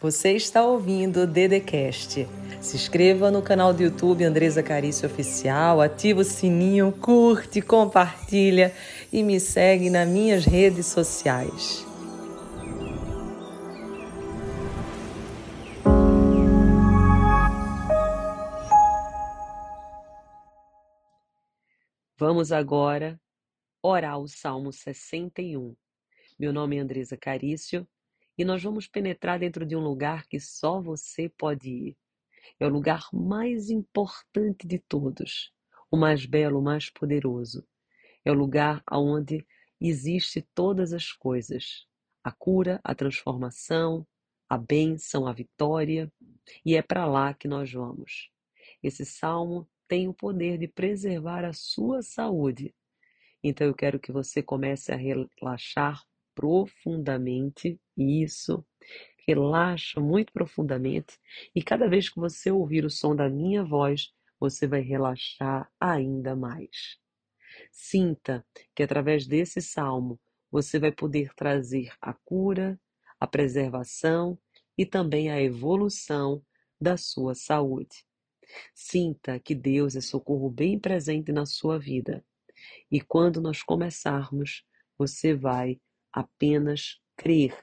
Você está ouvindo o Dedecast. Se inscreva no canal do YouTube Andresa Carício Oficial, ativa o sininho, curte, compartilha e me segue nas minhas redes sociais. Vamos agora orar o Salmo 61. Meu nome é Andresa Carício e nós vamos penetrar dentro de um lugar que só você pode ir. É o lugar mais importante de todos, o mais belo, o mais poderoso. É o lugar onde existe todas as coisas: a cura, a transformação, a bênção, a vitória, e é para lá que nós vamos. Esse salmo tem o poder de preservar a sua saúde. Então eu quero que você comece a relaxar profundamente isso, relaxa muito profundamente e cada vez que você ouvir o som da minha voz, você vai relaxar ainda mais. Sinta que através desse salmo você vai poder trazer a cura, a preservação e também a evolução da sua saúde. Sinta que Deus é socorro bem presente na sua vida. E quando nós começarmos, você vai apenas crer,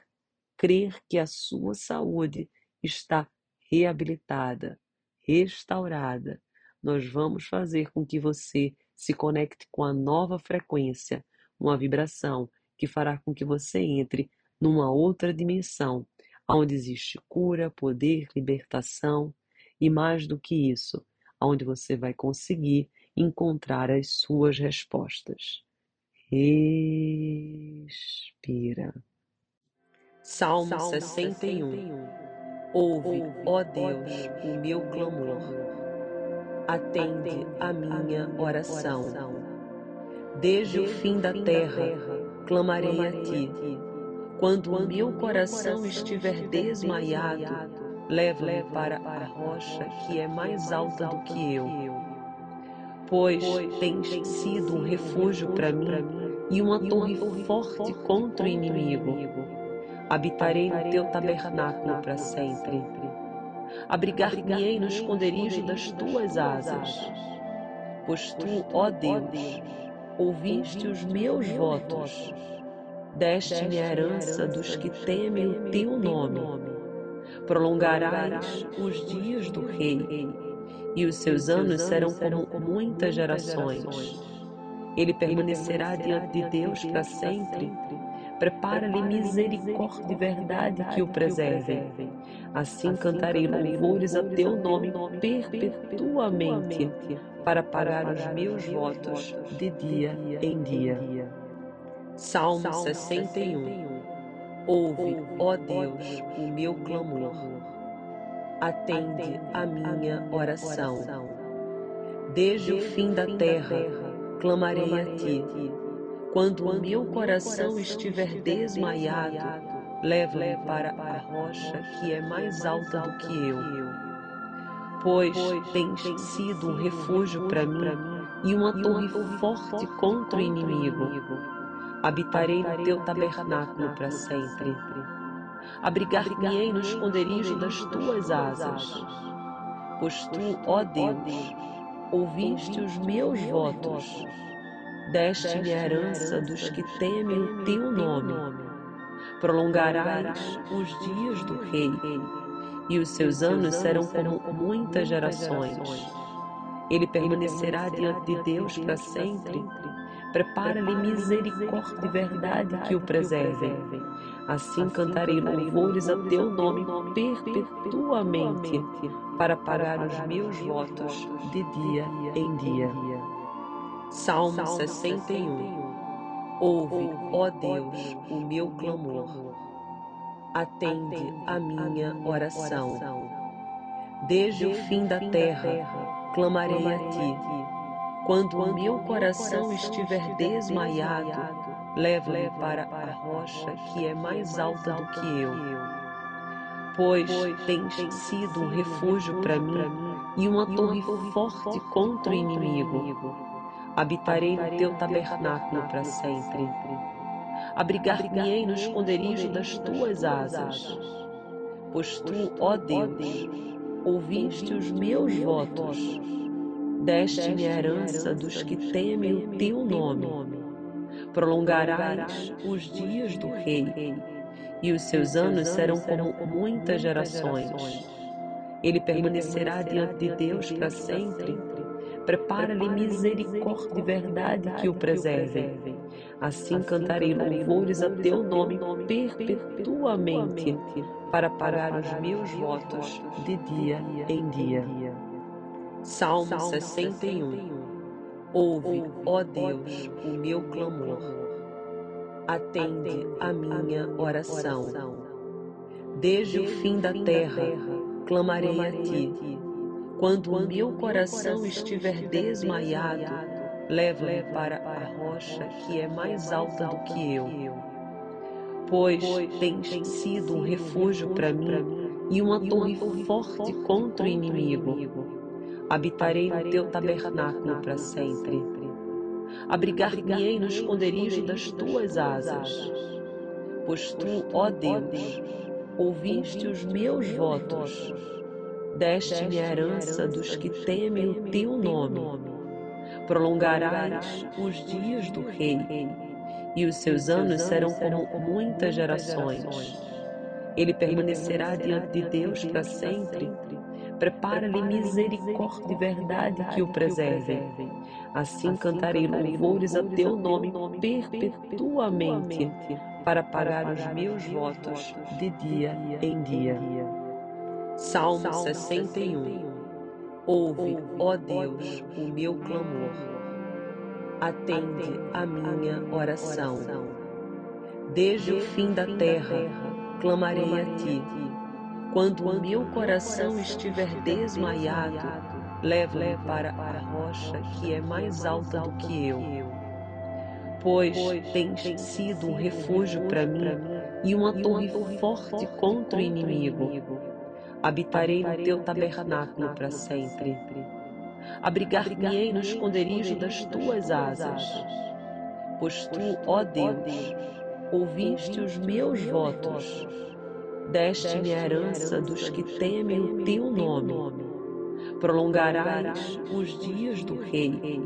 crer que a sua saúde está reabilitada, restaurada. Nós vamos fazer com que você se conecte com a nova frequência, uma vibração que fará com que você entre numa outra dimensão, onde existe cura, poder, libertação e mais do que isso, onde você vai conseguir encontrar as suas respostas. Respira. Salmo 61. Ouve, ó Deus, o meu clamor. Atende a minha oração. Desde o fim da terra, clamarei a ti. Quando o meu coração estiver desmaiado, leva-me para a rocha que é mais alta do que eu pois tens sido um refúgio para mim e uma torre forte contra o inimigo. Habitarei no teu tabernáculo para sempre. Abrigar-me-ei no esconderijo das tuas asas. Pois tu, ó Deus, ouviste os meus votos, deste-me a herança dos que temem o teu nome. Prolongarás os dias do rei e os seus anos serão como muitas gerações. Ele permanecerá diante de Deus para sempre. Prepara-lhe misericórdia e verdade que o preservem. Assim, assim cantarei louvores a teu nome perpetuamente, para pagar os meus votos de dia em dia. Salmo 61 Ouve, ó Deus, o meu clamor atende a minha oração. Desde o fim da terra, clamarei a ti. Quando o meu coração estiver desmaiado, leva-me para a rocha que é mais alta do que eu. Pois tens sido um refúgio para mim e uma torre forte contra o inimigo. Habitarei no teu tabernáculo para sempre abrigar-me-ei no esconderijo das tuas asas. Pois tu, ó Deus, ouviste os meus votos, deste-me a herança dos que temem o teu nome. Prolongarás os dias do rei, e os seus anos serão como muitas gerações. Ele permanecerá diante de Deus para sempre. Prepara-lhe misericórdia e verdade que o preservem Assim cantarei louvores a teu nome perpetuamente, para pagar os meus votos de dia em dia. Salmo 61 Ouve, ó Deus, o meu clamor. Atende a minha oração. Desde o fim da terra, clamarei a ti. Quando o meu coração estiver desmaiado, leva-me para a rocha que é mais alta do que eu. Pois tens sido um refúgio para mim e uma torre forte contra o inimigo. Habitarei no teu tabernáculo para sempre. Abrigar-me-ei no esconderijo das tuas asas. Pois tu, ó Deus, ouviste os meus votos, deste-me a herança dos que temem o teu nome. Prolongarás os dias do rei, e os seus anos serão como muitas gerações. Ele permanecerá diante de Deus para sempre. Prepara-lhe misericórdia e verdade que o preservem. Assim cantarei louvores a teu nome perpetuamente, para pagar os meus votos de dia em dia. Salmo 61 Ouve, ó Deus, o meu clamor. Atende a minha oração. Desde o fim da terra, clamarei a ti. Quando o meu coração estiver desmaiado, leva-me para a rocha que é mais alta do que eu. Pois tens sido um refúgio para mim e uma torre forte contra o inimigo. Habitarei no teu tabernáculo para sempre. Abrigar-me-ei no esconderijo das tuas asas. Pois tu, ó Deus, ouviste os meus votos, deste-me a herança dos que temem o teu nome. Prolongarás os dias do rei, e os seus anos serão como muitas gerações. Ele permanecerá diante de Deus para sempre Prepara-lhe misericórdia e verdade que o preservem. Assim cantarei louvores a teu nome perpetuamente, para pagar os meus votos de dia em dia. Salmo 61 Ouve, ó Deus, o meu clamor. Atende a minha oração. Desde o fim da terra, clamarei a ti quando o meu coração estiver desmaiado, leva-me para a rocha que é mais alta do que eu. Pois tens sido um refúgio para mim e uma torre forte contra o inimigo. Habitarei no teu tabernáculo para sempre. Abrigar-me-ei no esconderijo das tuas asas. Pois tu, ó Deus, ouviste os meus votos deste-me a herança dos que temem o teu nome. Prolongarás os dias do rei,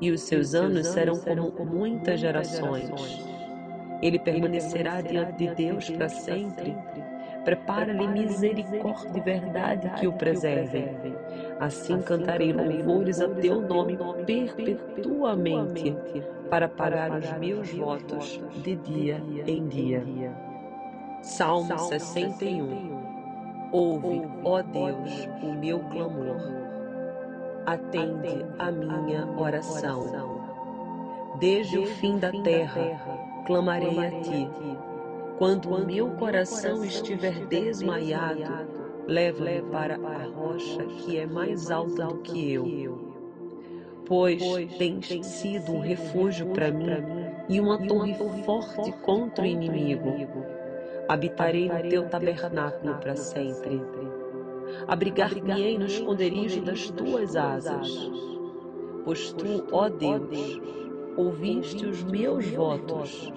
e os seus anos serão como muitas gerações. Ele permanecerá diante de Deus para sempre. Prepara-lhe misericórdia e verdade que o preservem. Assim cantarei louvores a teu nome perpetuamente, para pagar os meus votos de dia em dia. Salmo 61 Ouve, ó Deus, o meu clamor. Atende a minha oração. Desde o fim da terra, clamarei a ti. Quando o meu coração estiver desmaiado, leva-me para a rocha que é mais alta do que eu. Pois tens sido um refúgio para mim e uma torre forte contra o inimigo habitarei no teu tabernáculo para sempre. Abrigar-me-ei no esconderijo das tuas asas. Pois tu, ó Deus, ouviste os meus votos,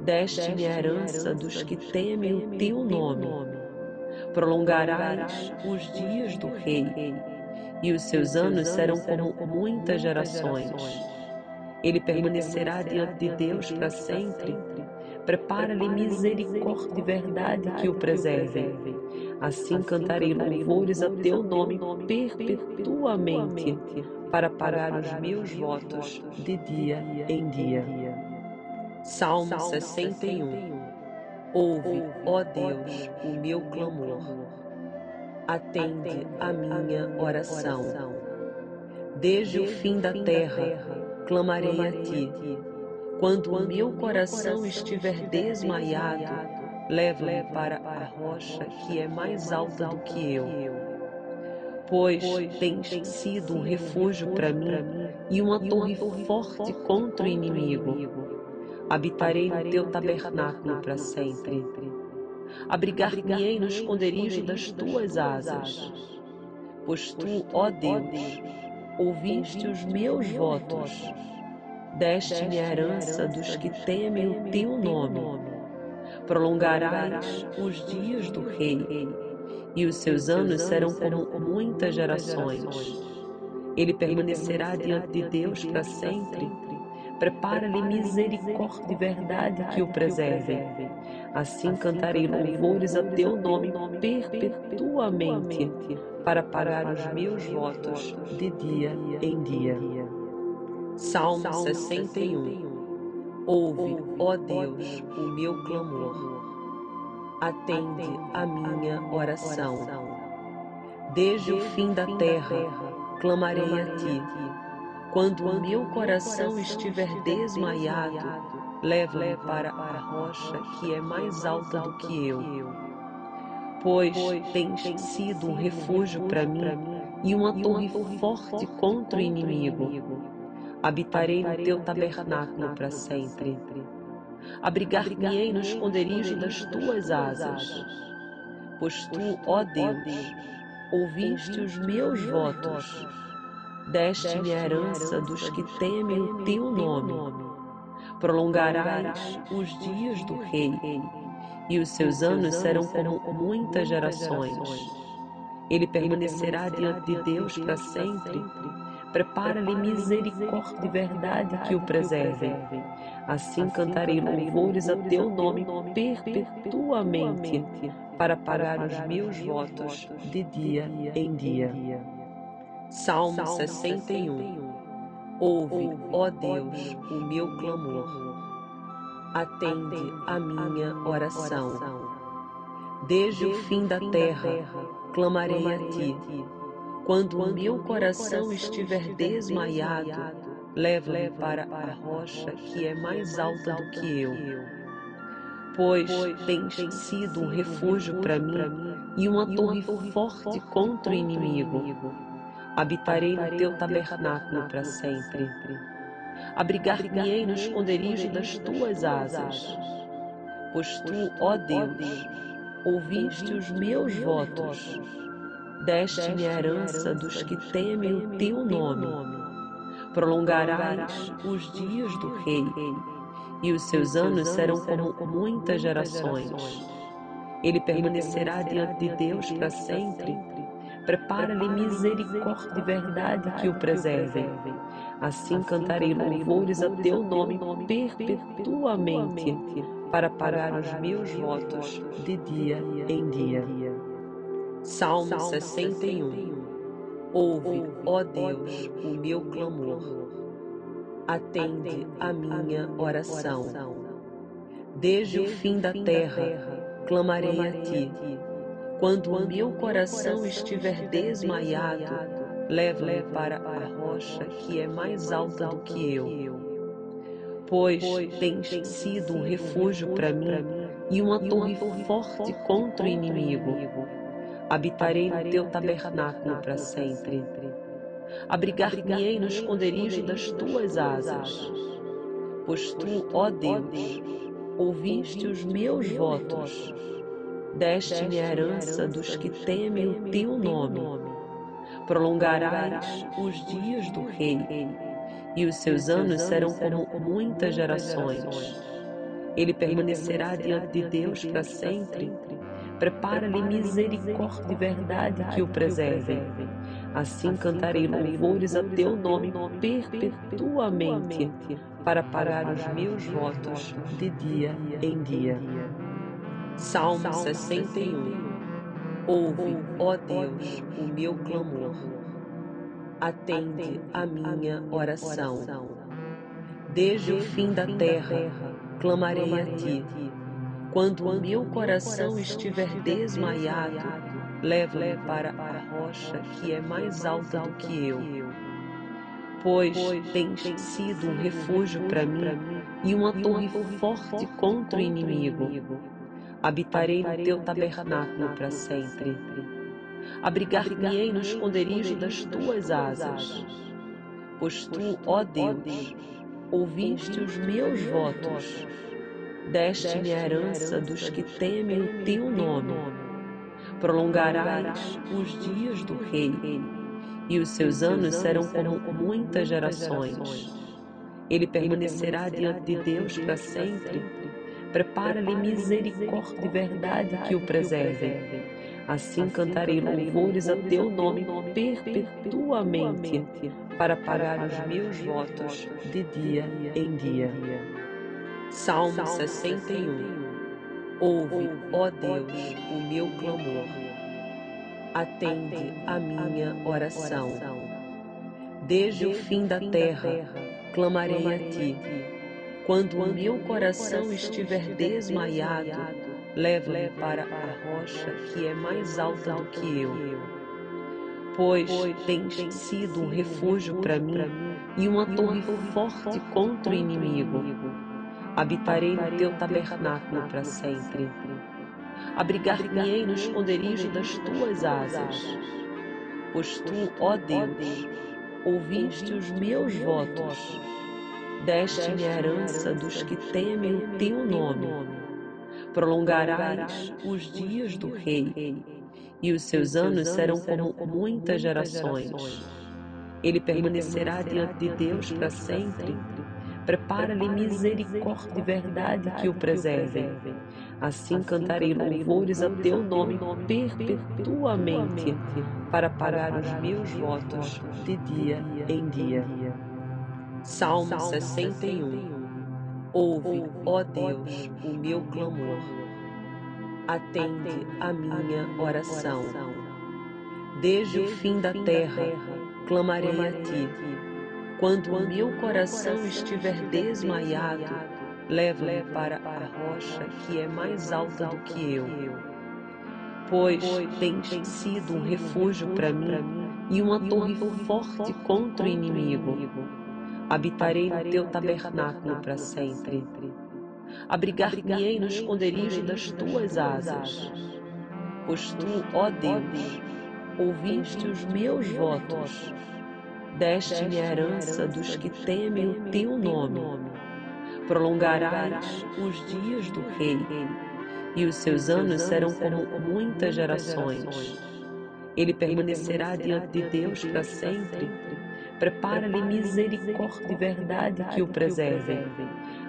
deste-me a herança dos que temem o teu nome. Prolongarás os dias do rei, e os seus anos serão como muitas gerações. Ele permanecerá diante de Deus para sempre Prepara-lhe misericórdia e verdade que o preservem. Assim cantarei louvores a teu nome perpetuamente, para pagar os meus votos de dia em dia. Salmo 61 Ouve, ó Deus, o meu clamor. Atende a minha oração. Desde o fim da terra, clamarei a ti quando o meu coração estiver desmaiado, leva-me para a rocha que é mais alta do que eu. Pois tens sido um refúgio para mim e uma torre forte contra o inimigo. Habitarei no teu tabernáculo para sempre. Abrigar-me-ei no esconderijo das tuas asas. Pois tu, ó Deus, ouviste os meus votos deste-me a herança dos que temem o teu nome. Prolongarás os dias do rei, e os seus anos serão como muitas gerações. Ele permanecerá diante de Deus para sempre. Prepara-lhe misericórdia e verdade que o preservem. Assim cantarei louvores a teu nome perpetuamente, para pagar os meus votos de dia em dia. Salmo 61 Ouve, ó Deus, o meu clamor. Atende a minha oração. Desde o fim da terra, clamarei a ti. Quando o meu coração estiver desmaiado, leva-me para a rocha que é mais alta do que eu. Pois tens sido um refúgio para mim e uma torre forte contra o inimigo habitarei no teu tabernáculo para sempre. Abrigar-me-ei no esconderijo das tuas asas. Pois tu, ó Deus, ouviste os meus votos, deste-me a herança dos que temem o teu nome. Prolongarás os dias do rei, e os seus anos serão como muitas gerações. Ele permanecerá diante de Deus para sempre Prepara-lhe misericórdia e verdade que o preservem. Assim cantarei louvores a teu nome perpetuamente, para pagar os meus votos de dia em dia. Salmo 61 Ouve, ó Deus, o meu clamor. Atende a minha oração. Desde o fim da terra, clamarei a ti quando o meu coração estiver desmaiado, leva-me para a rocha que é mais alta do que eu. Pois tens sido um refúgio para mim e uma torre forte contra o inimigo. Habitarei no teu tabernáculo para sempre. Abrigar-me-ei no esconderijo das tuas asas. Pois tu, ó Deus, ouviste os meus votos deste-me a herança dos que temem o teu nome. Prolongarás os dias do rei, e os seus anos serão como muitas gerações. Ele permanecerá diante de Deus para sempre. Prepara-lhe misericórdia e verdade que o preservem. Assim cantarei louvores a teu nome perpetuamente, para pagar os meus votos de dia em dia. Salmo 61 Ouve, ó Deus, o meu clamor. Atende a minha oração. Desde o fim da terra, clamarei a ti. Quando o meu coração estiver desmaiado, leva-me para a rocha que é mais alta do que eu. Pois tens sido um refúgio para mim e uma torre forte contra o inimigo habitarei no teu tabernáculo para sempre. Abrigar-me-ei no esconderijo das tuas asas, pois tu, ó Deus, ouviste os meus votos, deste-me a herança dos que temem o teu nome. Prolongarás os dias do rei, e os seus anos serão como muitas gerações. Ele permanecerá diante de Deus para sempre Prepara-lhe misericórdia e verdade que o preservem. Assim cantarei louvores a teu nome perpetuamente, para pagar os meus votos de dia em dia. Salmo 61 Ouve, ó Deus, o meu clamor. Atende a minha oração. Desde o fim da terra, clamarei a ti quando o meu coração estiver desmaiado, leva-me para a rocha que é mais alta do que eu. Pois tens sido um refúgio para mim e uma torre forte contra o inimigo. Habitarei no teu tabernáculo para sempre. Abrigar-me-ei no esconderijo das tuas asas. Pois tu, ó Deus, ouviste os meus votos deste-me a herança dos que temem o teu nome. Prolongarás os dias do rei, e os seus anos serão como muitas gerações. Ele permanecerá diante de Deus para sempre. Prepara-lhe misericórdia e verdade que o preservem. Assim cantarei louvores a teu nome perpetuamente, para pagar os meus votos de dia em dia. Salmo 61 Ouve, ó Deus, o meu clamor. Atende a minha oração. Desde o fim da terra, clamarei a ti. Quando o meu coração estiver desmaiado, leva-me para a rocha que é mais alta do que eu. Pois tens sido um refúgio para mim e uma torre forte contra o inimigo habitarei no teu tabernáculo para sempre. Abrigar-me-ei no esconderijo das tuas asas, pois tu, ó Deus, ouviste os meus votos, deste-me a herança dos que temem o teu nome. Prolongarás os dias do rei, e os seus anos serão como muitas gerações. Ele permanecerá diante de Deus para sempre Prepara-lhe misericórdia e verdade que o preservem. Assim cantarei louvores a teu nome perpetuamente, para pagar os meus votos de dia em dia. Salmo 61 Ouve, ó Deus, o meu clamor. Atende a minha oração. Desde o fim da terra, clamarei a ti quando o meu coração estiver desmaiado, leva-me para a rocha que é mais alta do que eu. Pois tens sido um refúgio para mim e uma torre forte contra o inimigo. Habitarei no teu tabernáculo para sempre. Abrigar-me-ei no esconderijo das tuas asas. Pois tu, ó Deus, ouviste os meus votos deste-me a herança dos que temem o teu nome. Prolongarás os dias do rei, e os seus anos serão como muitas gerações. Ele permanecerá diante de Deus para sempre. Prepara-lhe misericórdia e verdade que o preservem.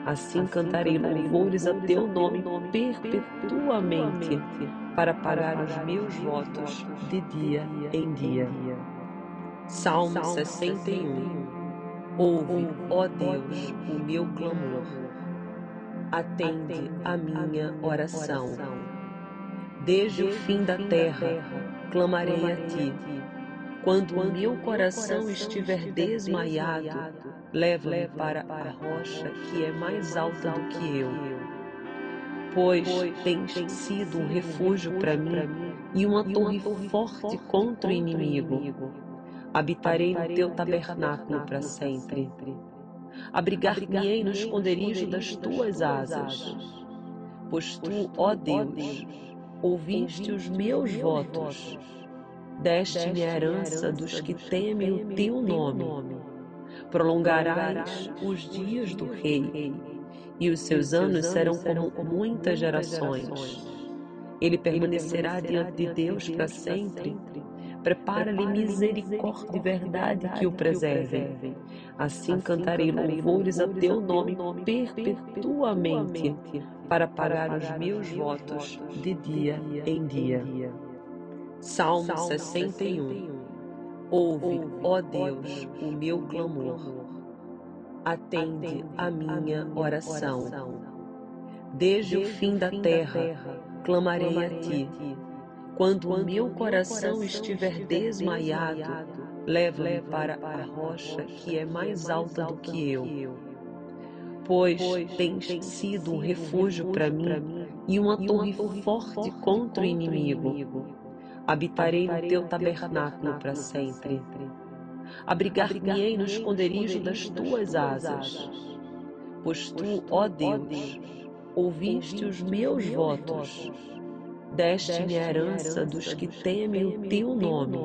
Assim cantarei louvores a teu nome perpetuamente, para pagar os meus votos de dia em dia. Salmo 61 Ouve, ó Deus, o meu clamor. Atende a minha oração. Desde o fim da terra, clamarei a ti. Quando o meu coração estiver desmaiado, leva-me para a rocha que é mais alta do que eu. Pois tens sido um refúgio para mim e uma torre forte contra o inimigo habitarei no teu tabernáculo para sempre. Abrigar-me-ei no esconderijo das tuas asas, pois tu, ó Deus, ouviste os meus votos, deste-me a herança dos que temem o teu nome. Prolongarás os dias do rei, e os seus anos serão como muitas gerações. Ele permanecerá diante de Deus para sempre Prepara-lhe misericórdia e verdade que o preservem. Assim cantarei louvores a teu nome perpetuamente, para pagar os meus votos de dia em dia. Salmo 61 Ouve, ó Deus, o meu clamor. Atende a minha oração. Desde o fim da terra, clamarei a ti quando o meu coração estiver desmaiado, leva-me para a rocha que é mais alta do que eu. Pois tens sido um refúgio para mim e uma torre forte contra o inimigo. Habitarei no teu tabernáculo para sempre. Abrigar-me-ei no esconderijo das tuas asas. Pois tu, ó Deus, ouviste os meus votos deste-me a herança dos que temem o teu nome.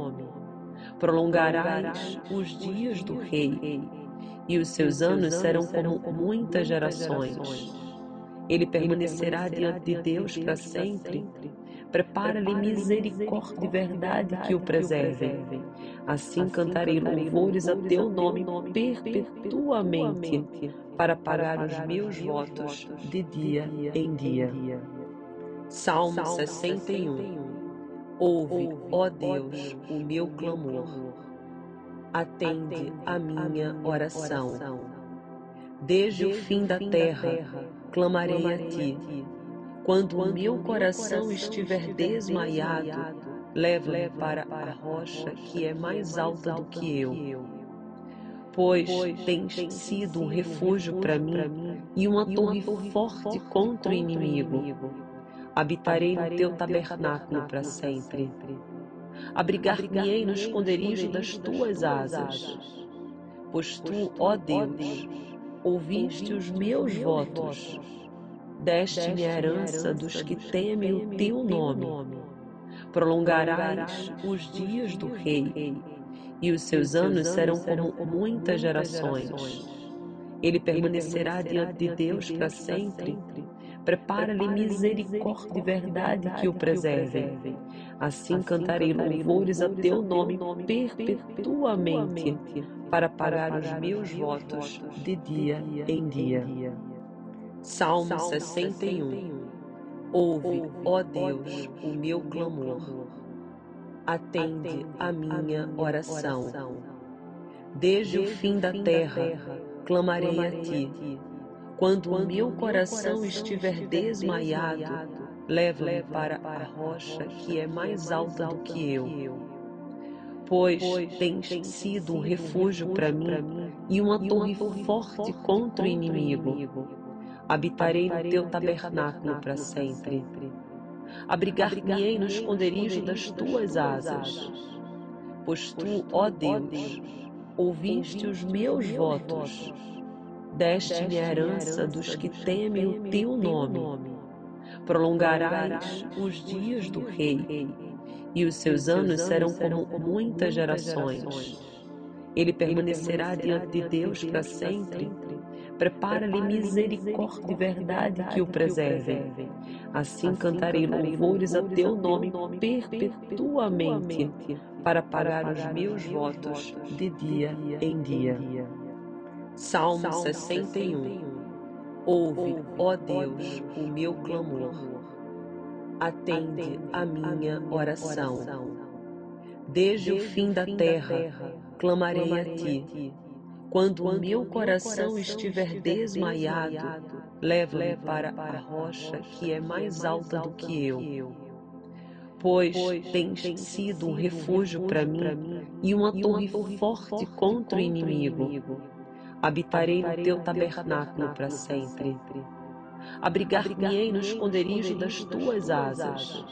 Prolongarás os dias do rei, e os seus anos serão como muitas gerações. Ele permanecerá diante de Deus para sempre. Prepara-lhe misericórdia e verdade que o preservem. Assim cantarei louvores a teu nome perpetuamente, para pagar os meus votos de dia em dia. Salmo 61 Ouve, ó Deus, o meu clamor. Atende a minha oração. Desde o fim da terra, clamarei a ti. Quando o meu coração estiver desmaiado, leva-me para a rocha que é mais alta do que eu. Pois tens sido um refúgio para mim e uma torre forte contra o inimigo habitarei no teu tabernáculo para sempre. Abrigar-me-ei no esconderijo das tuas asas, pois tu, ó Deus, ouviste os meus votos, deste-me a herança dos que temem o teu nome. Prolongarás os dias do rei, e os seus anos serão como muitas gerações. Ele permanecerá diante de Deus para sempre Prepara-lhe misericórdia e verdade que o preservem. Assim cantarei louvores a teu nome perpetuamente, para pagar os meus votos de dia em dia. Salmo 61 Ouve, ó Deus, o meu clamor. Atende a minha oração. Desde o fim da terra, clamarei a ti quando o meu coração estiver desmaiado, leva-me para a rocha que é mais alta do que eu. Pois tens sido um refúgio para mim e uma torre forte contra o inimigo. Habitarei no teu tabernáculo para sempre. Abrigar-me-ei no esconderijo das tuas asas. Pois tu, ó Deus, ouviste os meus votos deste-me a herança dos que temem o teu nome. Prolongarás os dias do rei, e os seus anos serão como muitas gerações. Ele permanecerá diante de Deus para sempre. Prepara-lhe misericórdia e verdade que o preservem. Assim cantarei louvores a teu nome perpetuamente, para pagar os meus votos de dia em dia. Salmo 61 Ouve, ó Deus, o meu clamor. Atende a minha oração. Desde o fim da terra, clamarei a ti. Quando o meu coração estiver desmaiado, leva-me para a rocha que é mais alta do que eu. Pois tens sido um refúgio para mim e uma torre forte contra o inimigo habitarei no teu tabernáculo para sempre. Abrigar-me-ei no esconderijo das tuas asas,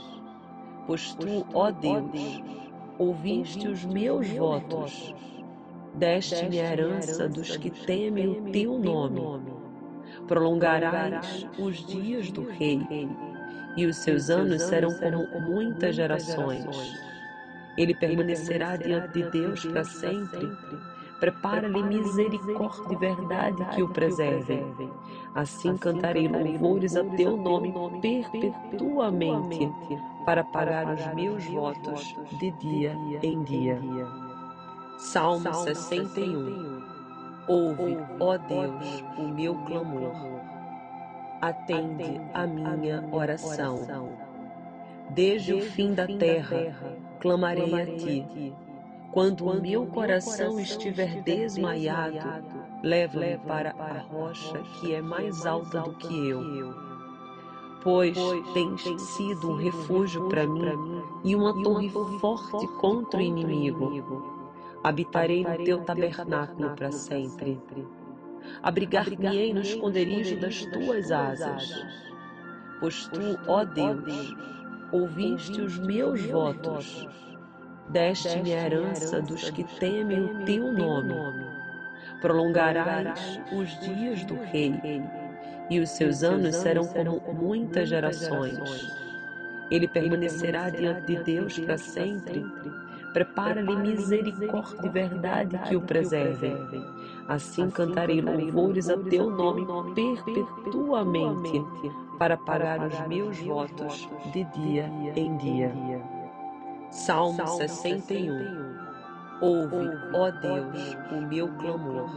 pois tu, ó Deus, ouviste os meus votos, deste-me a herança dos que temem o teu nome. Prolongarás os dias do rei, e os seus anos serão como muitas gerações. Ele permanecerá diante de Deus para sempre Prepara-lhe misericórdia e verdade que o preservem. Assim cantarei louvores a teu nome perpetuamente, para pagar os meus votos de dia em dia. Salmo 61 Ouve, ó Deus, o meu clamor. Atende a minha oração. Desde o fim da terra, clamarei a ti quando o meu coração estiver desmaiado, leva-me para a rocha que é mais alta do que eu. Pois tens sido um refúgio para mim e uma torre forte contra o inimigo. Habitarei no teu tabernáculo para sempre. Abrigar-me-ei no esconderijo das tuas asas. Pois tu, ó Deus, ouviste os meus votos deste-me a herança dos que temem o teu nome. Prolongarás os dias do rei, e os seus anos serão como muitas gerações. Ele permanecerá diante de Deus para sempre. Prepara-lhe misericórdia e verdade que o preservem. Assim cantarei louvores a teu nome perpetuamente, para pagar os meus votos de dia em dia. Salmo 61 Ouve, ó Deus, o meu clamor.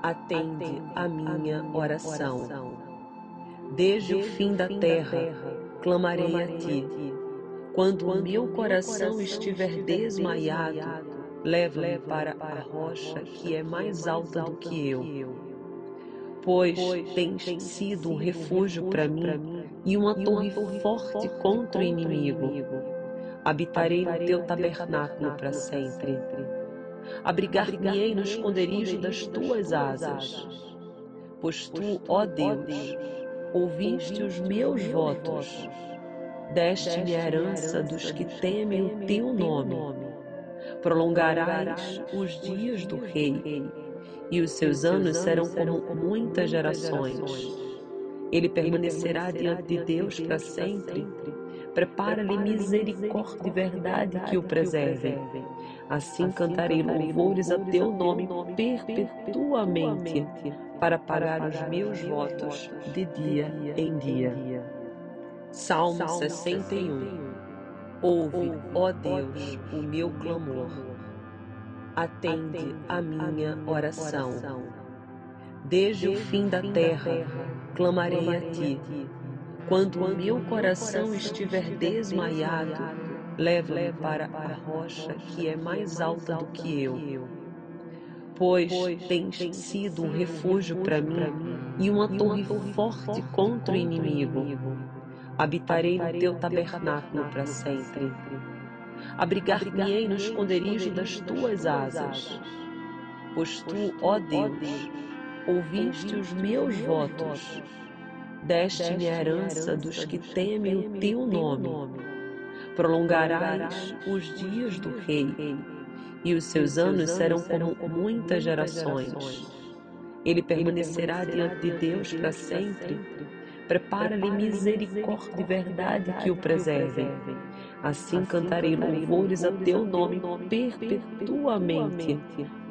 Atende a minha oração. Desde o fim da terra, clamarei a ti. Quando o meu coração estiver desmaiado, leva-me para a rocha que é mais alta do que eu. Pois tens sido um refúgio para mim e uma torre forte contra o inimigo habitarei no teu tabernáculo para sempre. Abrigar-me-ei no esconderijo das tuas asas. Pois tu, ó Deus, ouviste os meus votos, deste-me a herança dos que temem o teu nome. Prolongarás os dias do rei, e os seus anos serão como muitas gerações. Ele permanecerá diante de Deus para sempre Prepara-lhe misericórdia e verdade que o preservem. Assim cantarei louvores a teu nome perpetuamente, para pagar os meus votos de dia em dia. Salmo 61 Ouve, ó Deus, o meu clamor. Atende a minha oração. Desde o fim da terra, clamarei a ti quando o meu coração estiver desmaiado, leva-me para a rocha que é mais alta do que eu. Pois tens sido um refúgio para mim e uma torre forte contra o inimigo. Habitarei no teu tabernáculo para sempre. Abrigar-me-ei no esconderijo das tuas asas. Pois tu, ó Deus, ouviste os meus votos deste-me a herança dos que temem o teu nome. Prolongarás os dias do rei, e os seus anos serão como muitas gerações. Ele permanecerá diante de Deus para sempre. Prepara-lhe misericórdia e verdade que o preservem. Assim cantarei louvores a teu nome perpetuamente,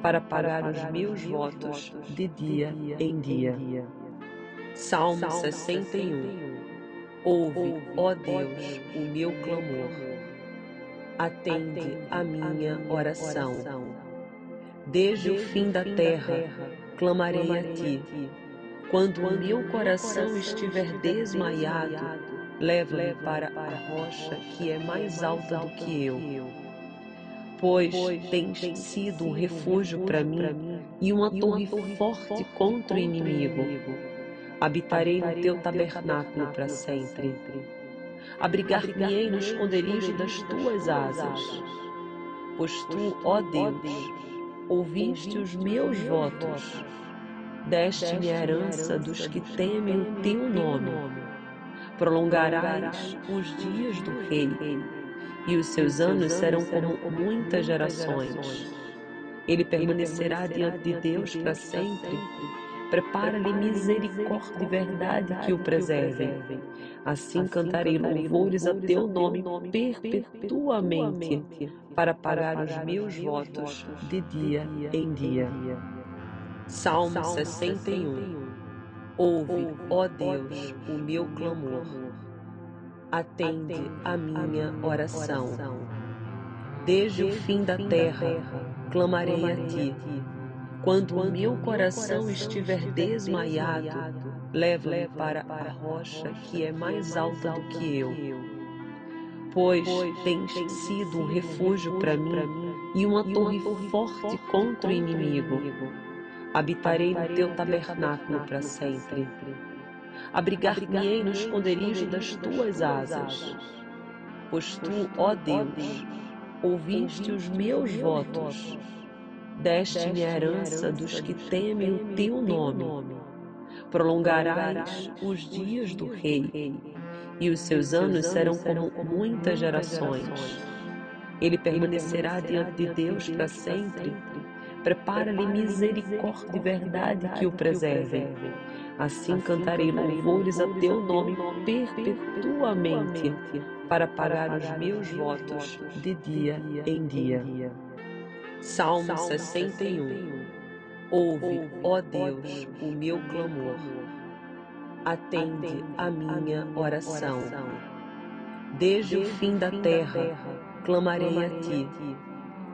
para pagar os meus votos de dia em dia. Salmo 61 Ouve, ó Deus, o meu clamor. Atende a minha oração. Desde o fim da terra, clamarei a ti. Quando o meu coração estiver desmaiado, leva-me para a rocha que é mais alta do que eu. Pois tens sido um refúgio para mim e uma torre forte contra o inimigo habitarei no teu tabernáculo para sempre. Abrigar-me-ei no esconderijo das tuas asas. Pois tu, ó Deus, ouviste os meus votos, deste-me a herança dos que temem o teu nome. Prolongarás os dias do rei, e os seus anos serão como muitas gerações. Ele permanecerá diante de Deus para sempre Prepara-lhe misericórdia e verdade que o preservem. Assim cantarei louvores a teu nome perpetuamente, para pagar os meus votos de dia em dia. Salmo 61 Ouve, ó Deus, o meu clamor. Atende a minha oração. Desde o fim da terra, clamarei a ti quando o meu coração estiver desmaiado, leva-me para a rocha que é mais alta do que eu. Pois tens sido um refúgio para mim e uma torre forte contra o inimigo. Habitarei no teu tabernáculo para sempre. Abrigar-me-ei no esconderijo das tuas asas. Pois tu, ó Deus, ouviste os meus votos deste-me a herança dos que temem o teu nome. Prolongarás os dias do rei, e os seus anos serão como muitas gerações. Ele permanecerá diante de Deus para sempre. Prepara-lhe misericórdia e verdade que o preservem. Assim cantarei louvores a teu nome perpetuamente, para pagar os meus votos de dia em dia. Salmo 61 Ouve, ó Deus, o meu clamor. atende a minha oração. Desde o fim da terra, clamarei a ti.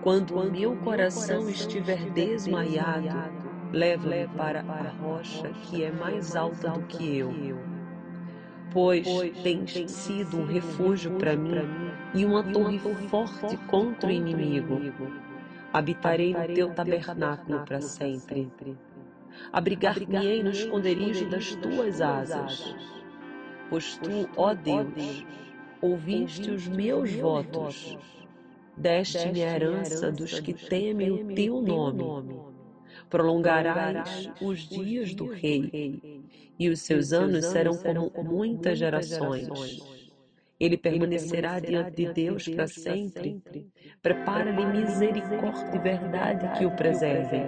Quando o meu coração estiver desmaiado, leva-me para a rocha que é mais alta do que eu. Pois tens sido um refúgio para mim e uma torre forte contra o inimigo. Habitarei no teu tabernáculo para sempre. Abrigar-me-ei no esconderijo das tuas asas. Pois tu, ó Deus, ouviste os meus votos, deste-me a herança dos que temem o teu nome. Prolongarás os dias do rei, e os seus anos serão como muitas gerações. Ele permanecerá diante de Deus para sempre. Prepara-lhe misericórdia e verdade que o preservem.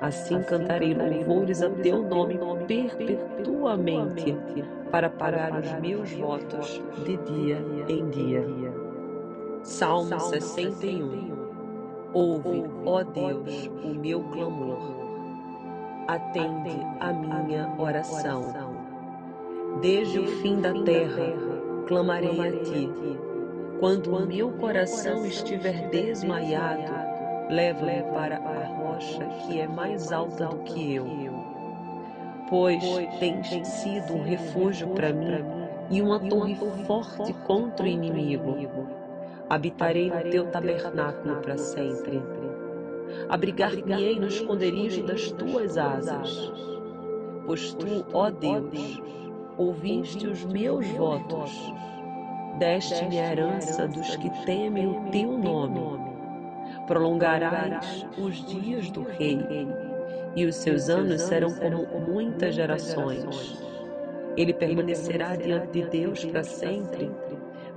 Assim cantarei louvores a teu nome perpetuamente, para pagar os meus votos de dia em dia. Salmo 61 Ouve, ó Deus, o meu clamor. Atende a minha oração. Desde o fim da terra, clamarei a ti. Quando o meu coração estiver desmaiado, leva-me para a rocha que é mais alta do que eu. Pois tens sido um refúgio para mim e uma torre forte contra o inimigo. Habitarei no teu tabernáculo para sempre. Abrigar-me-ei no esconderijo das tuas asas. Pois tu, ó Deus, ouviste os meus votos, deste-me a herança dos que temem o teu nome. Prolongarás os dias do rei, e os seus anos serão como muitas gerações. Ele permanecerá diante de Deus para sempre.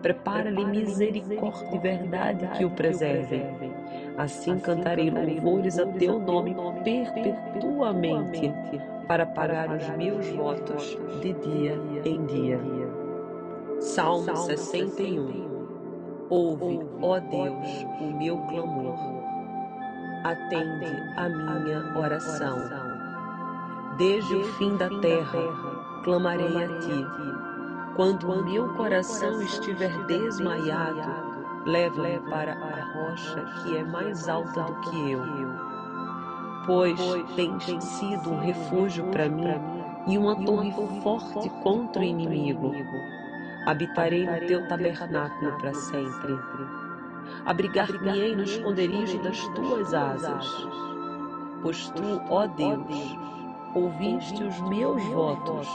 Prepara-lhe misericórdia e verdade que o preservem. Assim cantarei louvores a teu nome perpetuamente para pagar os meus votos de dia em dia. Salmo 61 Ouve, ó Deus, o meu clamor. Atende a minha oração. Desde o fim da terra, clamarei a ti. Quando o meu coração estiver desmaiado, leva-me para a rocha que é mais alta do que eu pois tens sido um refúgio para mim e uma torre forte contra o inimigo. Habitarei no teu tabernáculo para sempre. Abrigar-me-ei no esconderijo das tuas asas. Pois tu, ó Deus, ouviste os meus votos,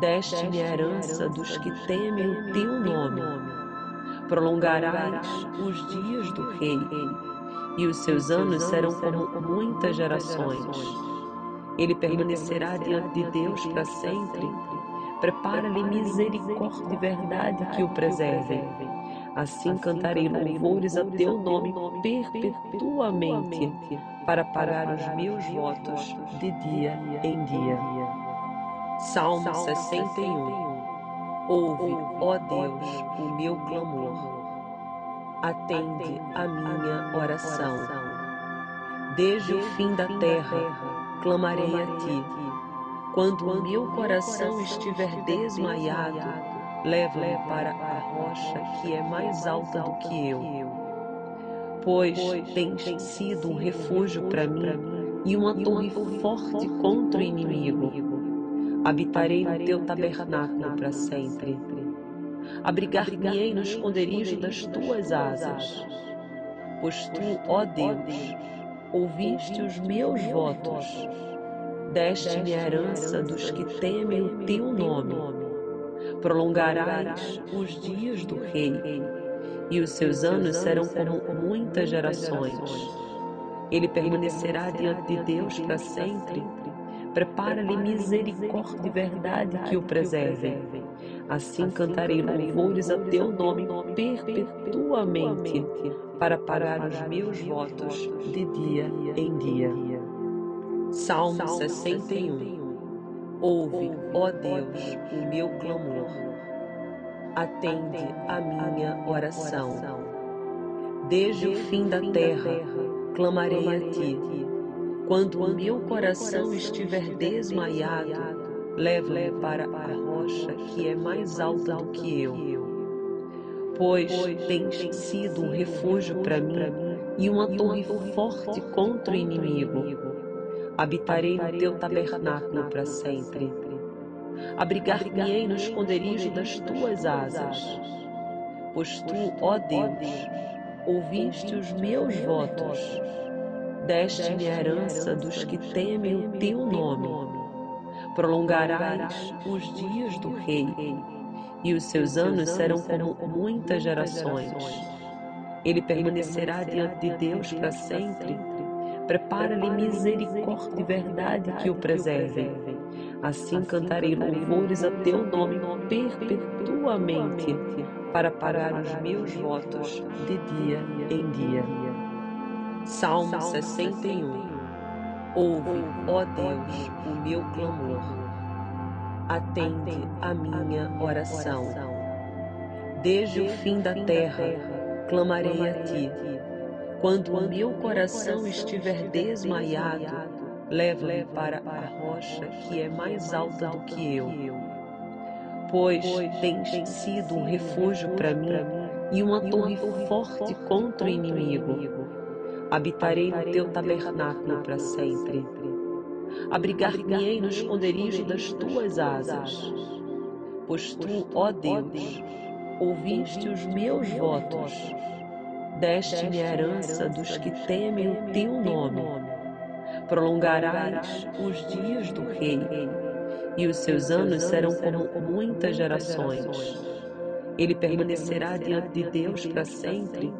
deste-me a herança dos que temem o teu nome. Prolongarás os dias do rei e os seus anos serão como muitas gerações. Ele permanecerá diante de Deus para sempre. Prepara-lhe misericórdia e verdade que o preservem. Assim cantarei louvores a teu nome perpetuamente, para pagar os meus votos de dia em dia. Salmo 61 Ouve, ó Deus, o meu clamor atende a minha oração. Desde o fim da terra, clamarei a ti. Quando o meu coração estiver desmaiado, leva-me para a rocha que é mais alta do que eu. Pois tens sido um refúgio para mim e uma torre forte contra o inimigo. Habitarei no teu tabernáculo para sempre abrigar-me-ei no esconderijo das tuas asas. Pois tu, ó Deus, ouviste os meus votos, deste-me a herança dos que temem o teu nome. Prolongarás os dias do rei, e os seus anos serão como muitas gerações. Ele permanecerá diante de Deus para sempre. Prepara-lhe misericórdia e verdade que o preservem Assim cantarei louvores a teu nome perpetuamente, para pagar os meus votos de dia em dia. Salmo 61 Ouve, ó Deus, o meu clamor. Atende a minha oração. Desde o fim da terra, clamarei a ti. Quando o meu coração estiver desmaiado, leva-me para a rocha que é mais alta do que eu. Pois tens sido um refúgio para mim e uma torre forte contra o inimigo. Habitarei no teu tabernáculo para sempre. Abrigar-me-ei no esconderijo das tuas asas. Pois tu, ó Deus, ouviste os meus votos. Deste-me a herança dos que temem o teu nome. Prolongarás os dias do rei, e os seus anos serão como muitas gerações. Ele permanecerá diante de Deus para sempre. Prepara-lhe misericórdia e verdade que o preservem. Assim cantarei louvores a teu nome perpetuamente, para pagar os meus votos de dia em dia. Salmo 61 Ouve, ó Deus, o meu clamor. Atende a minha oração. Desde o fim da terra, clamarei a ti. Quando o meu coração estiver desmaiado, leva-me para a rocha que é mais alta do que eu. Pois tens sido um refúgio para mim e uma torre forte contra o inimigo. Habitarei no teu tabernáculo para sempre. Abrigar-me-ei no esconderijo das tuas asas. Pois tu, ó Deus, ouviste os meus votos. Deste-me a herança dos que temem o teu nome. Prolongarás os dias do rei, e os seus anos serão como muitas gerações. Ele permanecerá diante de Deus para sempre.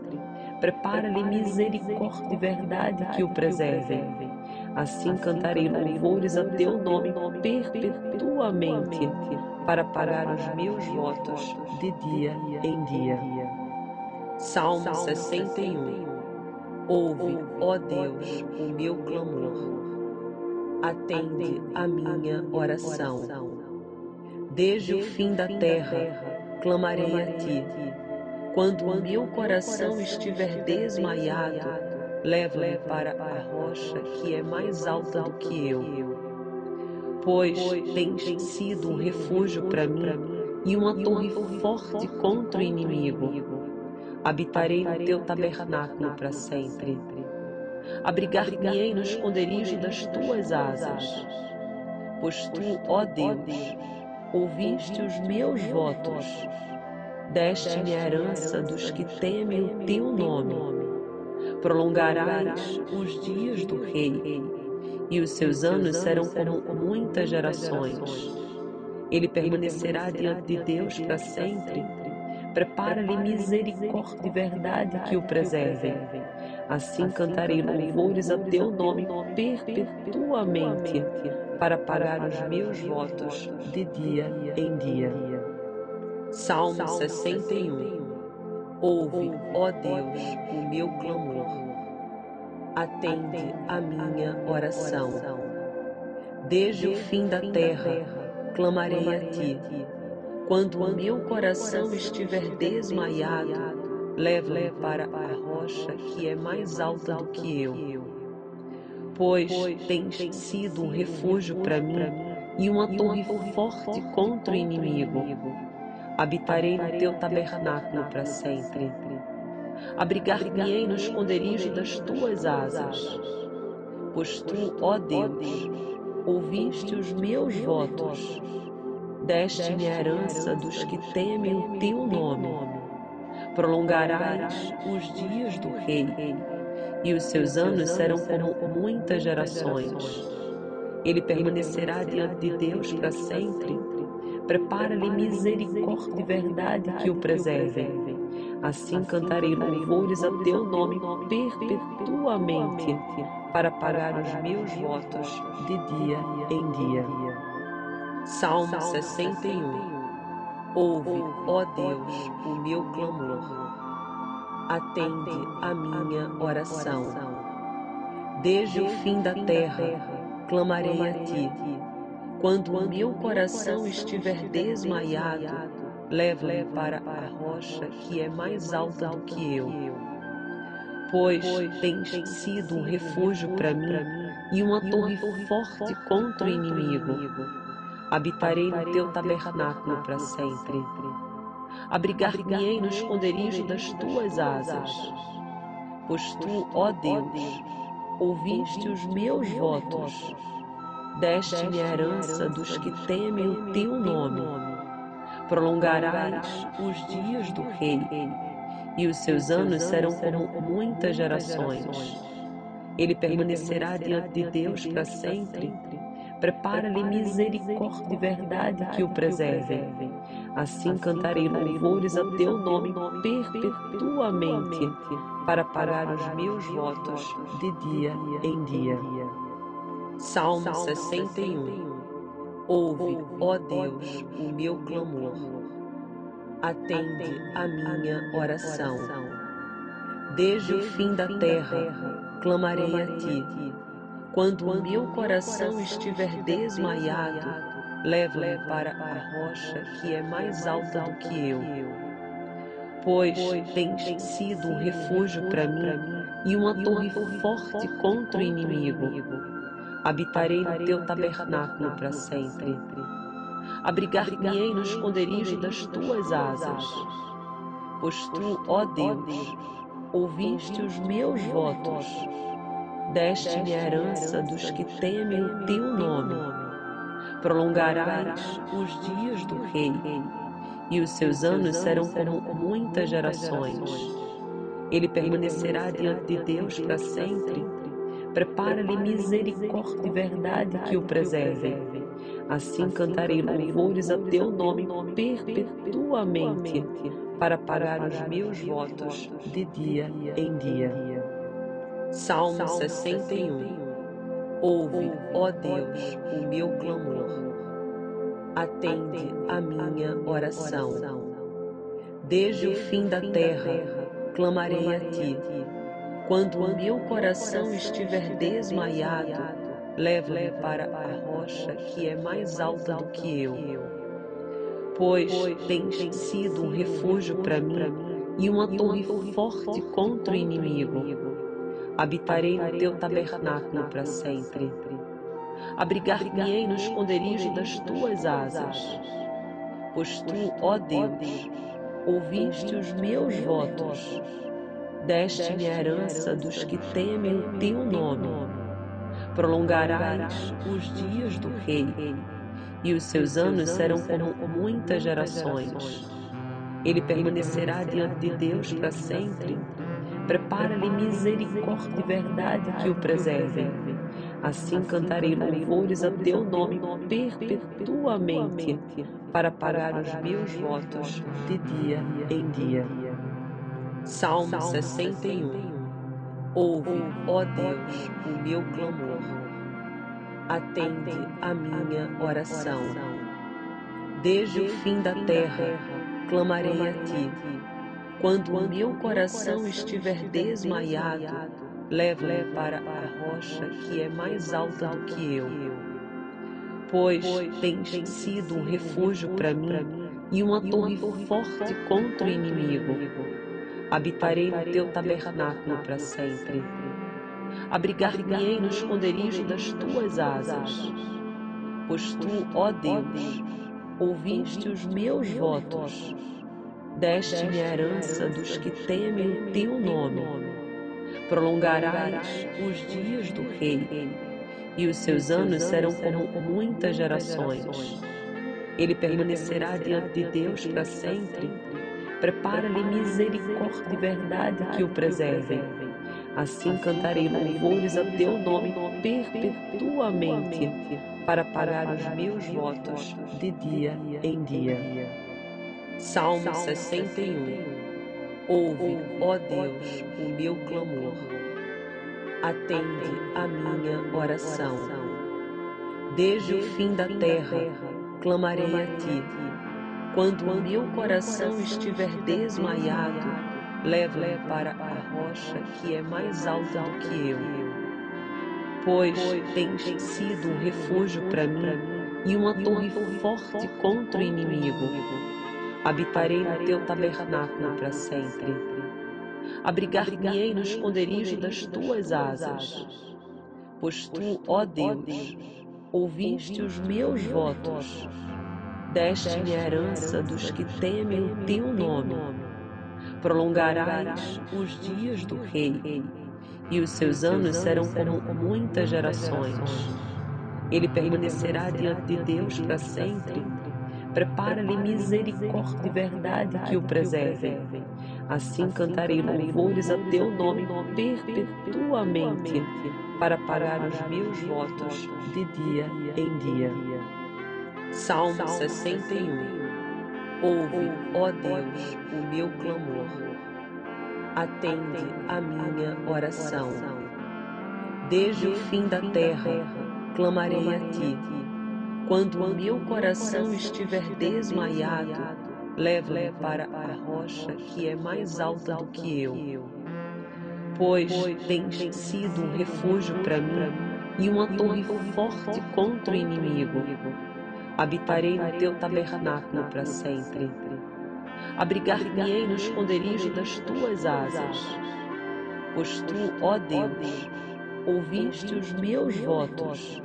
Prepara-lhe misericórdia e verdade que o preservem. Assim cantarei louvores a teu nome perpetuamente, para pagar os meus votos de dia em dia. Salmo 61 Ouve, ó Deus, o meu clamor. Atende a minha oração. Desde o fim da terra, clamarei a ti. Quando o meu coração estiver desmaiado, leva-me para a rocha que é mais alta do que eu. Pois tens sido um refúgio para mim e uma torre forte contra o inimigo. Habitarei no teu tabernáculo para sempre. Abrigar-me-ei no esconderijo das tuas asas. Pois tu, ó Deus, ouviste os meus votos. Deste-me a herança dos que temem o teu nome. Prolongarás os dias do rei, e os seus anos serão como muitas gerações. Ele permanecerá diante de Deus para sempre Prepara-lhe misericórdia e verdade que o preservem. Assim cantarei louvores a teu nome perpetuamente, para pagar os meus votos de dia em dia. Salmo 61 Ouve, ó Deus, o meu clamor. Atende a minha oração. Desde o fim da terra, clamarei a ti quando o meu coração estiver desmaiado, leva-me para a rocha que é mais alta do que eu. Pois tens sido um refúgio para mim e uma torre forte contra o inimigo. Habitarei no teu tabernáculo para sempre. Abrigar-me-ei no esconderijo das tuas asas. Pois tu, ó Deus, ouviste os meus votos Deste-me a herança dos que temem o teu nome. Prolongarás os dias do rei, e os seus anos serão como muitas gerações. Ele permanecerá diante de Deus para sempre. Prepara-lhe misericórdia e verdade que o preservem. Assim cantarei louvores a teu nome perpetuamente, para pagar os meus votos de dia em dia. Salmo 61 Ouve, ó Deus, o meu clamor. Atende a minha oração. Desde o fim da terra, clamarei a ti. Quando o meu coração estiver desmaiado, leva-me para a rocha que é mais alta do que eu. Pois tens sido um refúgio para mim e uma torre forte contra o inimigo. Habitarei no teu tabernáculo para sempre. Abrigar-me-ei no esconderijo das tuas asas. Pois tu, ó Deus, ouviste os meus votos, deste-me a herança dos que temem o teu nome. Prolongarás os dias do rei, e os seus anos serão como muitas gerações. Ele permanecerá diante de Deus para sempre. Prepara-lhe misericórdia e verdade que o preservem. Assim cantarei louvores a teu nome perpetuamente, para pagar os meus votos de dia em dia. Salmo 61 Ouve, ó Deus, o meu clamor. Atende a minha oração. Desde o fim da terra, clamarei a ti. Quando o meu coração estiver desmaiado, leva-me para a rocha que é mais alta do que eu. Pois tens sido um refúgio para mim e uma torre forte contra o inimigo habitarei no teu tabernáculo para sempre. Abrigar-me-ei no esconderijo das tuas asas, pois tu, ó Deus, ouviste os meus votos, deste-me a herança dos que temem o teu nome. Prolongarás os dias do rei, e os seus anos serão como muitas gerações. Ele permanecerá diante de Deus para sempre Prepara-lhe misericórdia e verdade que o preservem. Assim cantarei louvores a teu nome perpetuamente, para pagar os meus votos de dia em dia. Salmo 61 Ouve, ó Deus, o meu clamor. Atende a minha oração. Desde o fim da terra, clamarei a ti quando o meu coração estiver desmaiado, leva-me para a rocha que é mais alta do que eu. Pois tens sido um refúgio para mim e uma torre forte contra o inimigo. Habitarei no teu tabernáculo para sempre. Abrigar-me-ei no esconderijo das tuas asas. Pois tu, ó Deus, ouviste os meus votos deste-me a herança dos que temem o teu nome. Prolongarás os dias do rei, e os seus anos serão como muitas gerações. Ele permanecerá diante de Deus para sempre. Prepara-lhe misericórdia e verdade que o preservem. Assim cantarei louvores a teu nome perpetuamente, para pagar os meus votos de dia em dia. Salmo 61 Ouve, ó Deus, o meu clamor. Atende a minha oração. Desde o fim da terra, clamarei a ti. Quando o meu coração estiver desmaiado, leva-me para a rocha que é mais alta do que eu. Pois tens sido um refúgio para mim e uma torre forte contra o inimigo habitarei no teu tabernáculo para sempre. Abrigar-me-ei no esconderijo das tuas asas, pois tu, ó Deus, ouviste os meus votos, deste-me a herança dos que temem o teu nome. Prolongarás os dias do rei, e os seus anos serão como muitas gerações. Ele permanecerá diante de Deus para sempre Prepara-lhe misericórdia e verdade que o preservem. Assim cantarei louvores a teu nome perpetuamente, para pagar os meus votos de dia em dia. Salmo 61 Ouve, ó Deus, o meu clamor. Atende a minha oração. Desde o fim da terra, clamarei a ti quando o meu coração estiver desmaiado, leva-me para a rocha que é mais alta do que eu. Pois tens sido um refúgio para mim e uma torre forte contra o inimigo. Habitarei no teu tabernáculo para sempre. Abrigar-me-ei no esconderijo das tuas asas. Pois tu, ó Deus, ouviste os meus votos, deste-me herança dos que temem o teu nome. Prolongarás os dias do rei, e os seus anos serão como muitas gerações. Ele permanecerá diante de Deus para sempre. Prepara-lhe misericórdia e verdade que o preservem. Assim cantarei louvores a teu nome perpetuamente, para pagar os meus votos de dia em dia. Salmo 61 Ouve, ó Deus, o meu clamor. Atende a minha oração. Desde o fim da terra, clamarei a ti. Quando o meu coração estiver desmaiado, leva-me para a rocha que é mais alta do que eu. Pois tens sido um refúgio para mim e uma torre forte contra o inimigo. Habitarei no teu tabernáculo para sempre. Abrigar-me-ei no esconderijo das tuas asas. Pois tu, ó Deus, ouviste os meus votos,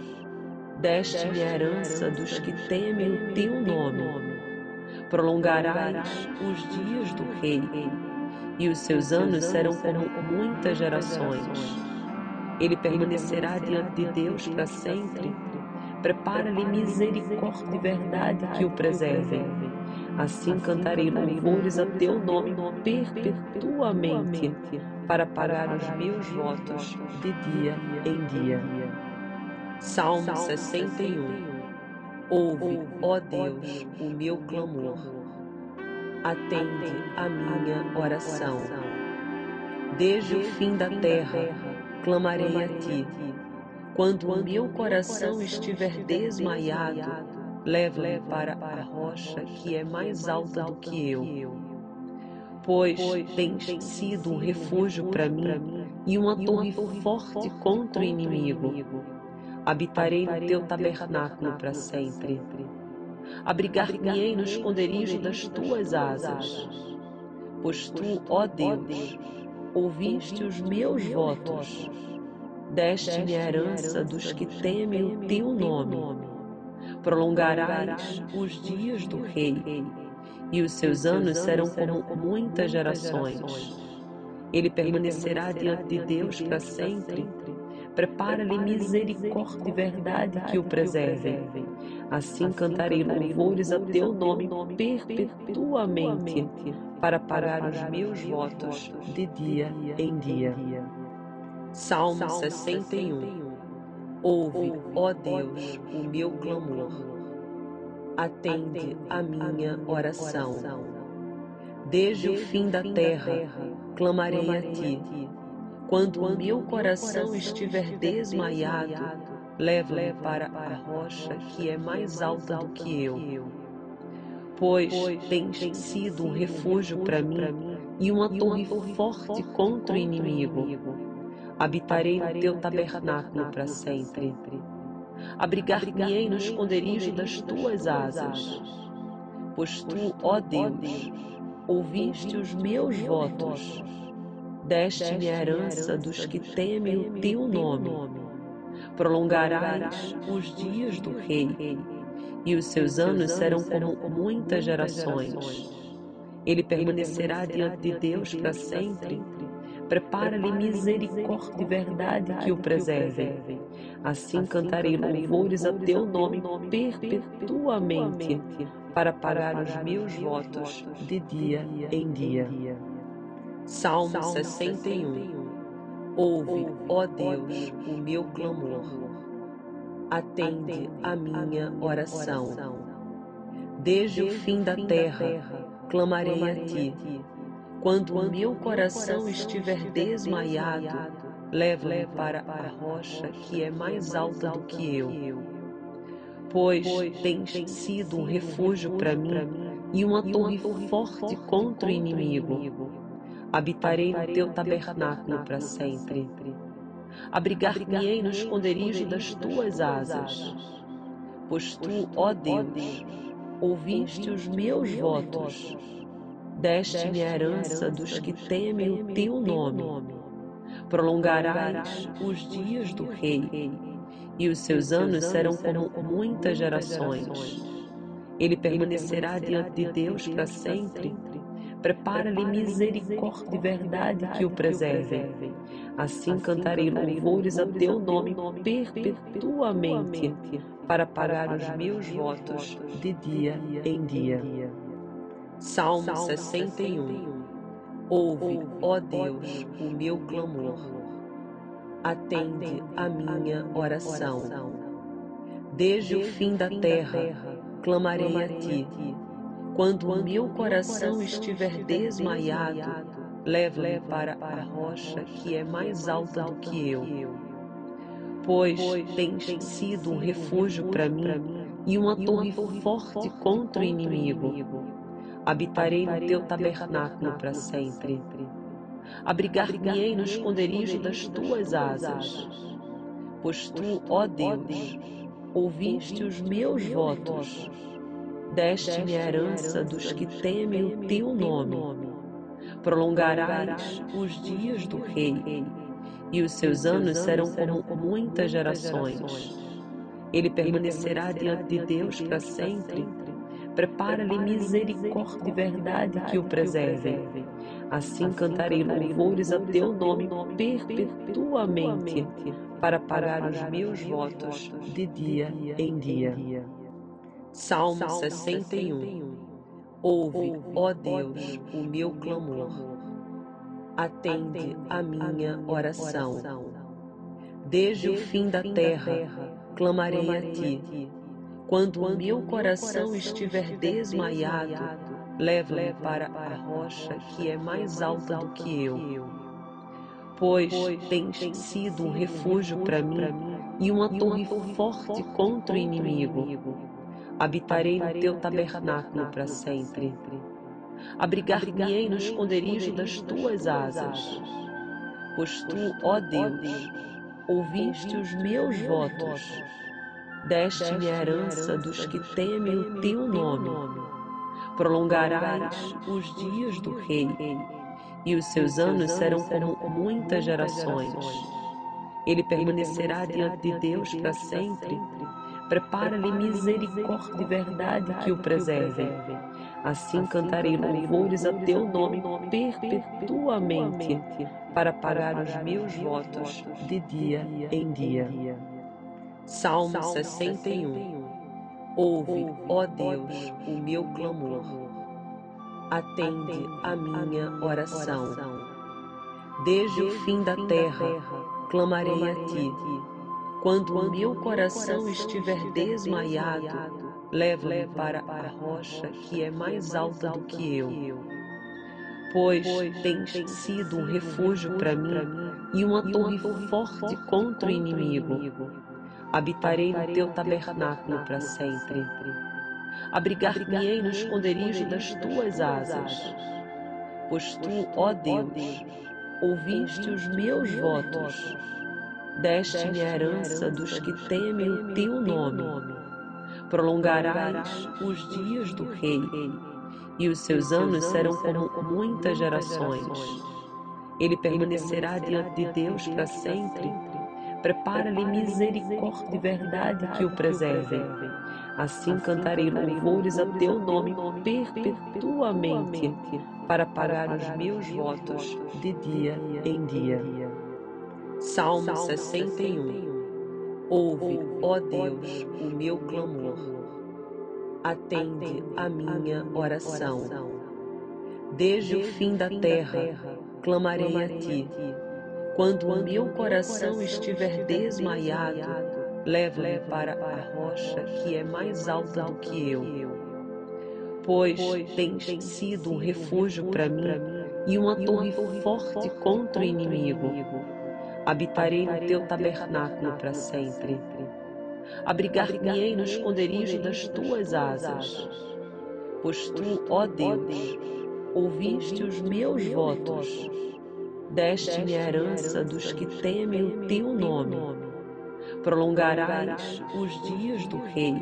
deste-me a herança dos que temem o teu nome. Prolongarás os dias do rei, e os seus anos serão como muitas gerações. Ele permanecerá diante de Deus para sempre. Prepara-lhe misericórdia e verdade que o preservem. Assim cantarei louvores a teu nome perpetuamente, para pagar os meus votos de dia em dia. Salmo 61 Ouve, ó Deus, o meu clamor. Atende a minha oração. Desde o fim da terra, clamarei a ti. Quando o meu coração estiver desmaiado, leva-me para a rocha que é mais alta do que eu. Pois tens sido um refúgio para mim e uma torre forte contra o inimigo. habitarei no teu tabernáculo para sempre. Abrigar-me-ei no esconderijo das tuas asas. Pois tu, ó Deus, ouviste os meus votos, deste-me a herança dos que temem o teu nome. Prolongarás os dias do rei, e os seus anos serão como muitas gerações. Ele permanecerá diante de Deus para sempre Prepara-lhe misericórdia e verdade que o preservem. Assim cantarei louvores a teu nome perpetuamente, para pagar os meus votos de dia em dia. Salmo 61 Ouve, ó Deus, o meu clamor. Atende a minha oração. Desde o fim da terra, clamarei a ti quando o meu coração estiver desmaiado, leva-me para a rocha que é mais alta do que eu. Pois tens sido um refúgio para mim e uma torre forte contra o inimigo. Habitarei no teu tabernáculo para sempre. Abrigar-me-ei no esconderijo das tuas asas. Pois tu, ó Deus, ouviste os meus votos deste-me a herança dos que temem o teu nome. Prolongarás os dias do rei, e os seus anos serão como muitas gerações. Ele permanecerá diante de Deus para sempre. Prepara-lhe misericórdia e verdade que o preservem. Assim cantarei louvores a teu nome perpetuamente, para pagar os meus votos de dia em dia. Salmo 61 Ouve, ó Deus, o meu clamor. Atende a minha oração. Desde o fim da terra, clamarei a ti. Quando o meu coração estiver desmaiado, leva-me para a rocha que é mais alta do que eu. Pois tens sido um refúgio para mim e uma torre forte contra o inimigo. habitarei no teu tabernáculo para sempre. Abrigar-me-ei no esconderijo das tuas asas. Pois tu, ó Deus, ouviste os meus votos, deste-me a herança dos que temem o teu nome. Prolongarás os dias do rei, e os seus anos serão como muitas gerações. Ele permanecerá diante de Deus para sempre. Prepara-lhe misericórdia e verdade que o preservem. Assim cantarei louvores a teu nome perpetuamente, para pagar os meus votos de dia em dia. Salmo 61 Ouve, ó Deus, o meu clamor. Atende a minha oração. Desde o fim da terra, clamarei a ti. Quando o meu coração estiver desmaiado, leva-me para a rocha que é mais alta do que eu. Pois tens sido um refúgio para mim e uma torre forte contra o inimigo. Habitarei no teu tabernáculo para sempre. Abrigar-me-ei no esconderijo das tuas asas. Pois tu, ó Deus, ouviste os meus votos, deste-me a herança dos que temem o teu nome. Prolongarás os dias do rei, e os seus anos serão como muitas gerações. Ele permanecerá diante de Deus para sempre. Prepara-lhe misericórdia e verdade que o preservem. Assim cantarei louvores a teu nome perpetuamente para pagar os meus votos de dia em dia. Salmo 61 Ouve, ó Deus, o meu clamor. Atende a minha oração. Desde o fim da terra, clamarei a ti. Quando o meu coração estiver desmaiado, leva-me para a rocha que é mais alta do que eu. pois tens sido um refúgio para mim e uma torre forte contra o inimigo. Habitarei no teu tabernáculo para sempre. Abrigar-me-ei no esconderijo das tuas asas. Pois tu, ó Deus, ouviste os meus votos, deste-me a herança dos que temem o teu nome. Prolongarás os dias do rei e os seus anos serão como muitas gerações. Ele permanecerá diante de Deus para sempre. Prepara-lhe misericórdia e verdade que o preservem. Assim cantarei louvores a teu nome perpetuamente, para pagar os meus votos de dia em dia. Salmo 61 Ouve, ó Deus, o meu clamor atende a minha oração. Desde o fim da terra, clamarei a ti. Quando o meu coração estiver desmaiado, leva-me para a rocha que é mais alta do que eu. Pois tens sido um refúgio para mim e uma torre forte contra o inimigo. Habitarei no teu tabernáculo para sempre abrigar-me-ei no esconderijo das tuas asas. Pois tu, ó Deus, ouviste os meus votos, deste-me a herança dos que temem o teu nome. Prolongarás os dias do rei, e os seus anos serão como muitas gerações. Ele permanecerá diante de Deus para sempre. Prepara-lhe misericórdia e verdade que o preservem Assim cantarei louvores a teu nome perpetuamente, para pagar os meus votos de dia em dia. Salmo 61 Ouve, ó Deus, o meu clamor. Atende a minha oração. Desde o fim da terra, clamarei a ti. Quando o meu coração estiver desmaiado, leva-me para a rocha que é mais alta do que eu. Pois tens sido um refúgio para mim e uma torre forte contra o inimigo. Habitarei no teu tabernáculo para sempre. Abrigar-me-ei no esconderijo das tuas asas. Pois tu, ó Deus, ouviste os meus votos, deste-me a herança dos que temem o teu nome prolongarás os dias do rei,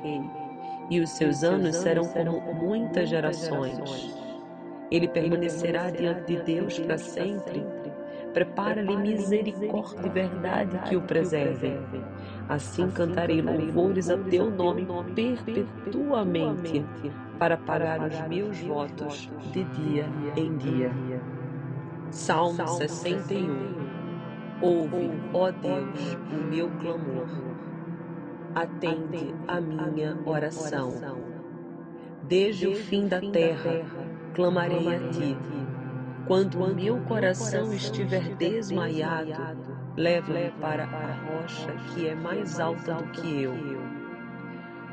e os seus anos serão como muitas gerações. Ele permanecerá diante de Deus para sempre. Prepara-lhe misericórdia e verdade que o preservem. Assim cantarei louvores a teu nome perpetuamente, para pagar os meus votos de dia em dia. Salmo 61 Ouve, ó Deus, o meu clamor. Atende a minha oração. Desde o fim da terra, clamarei a ti. Quando o meu coração estiver desmaiado, leva-me para a rocha que é mais alta do que eu.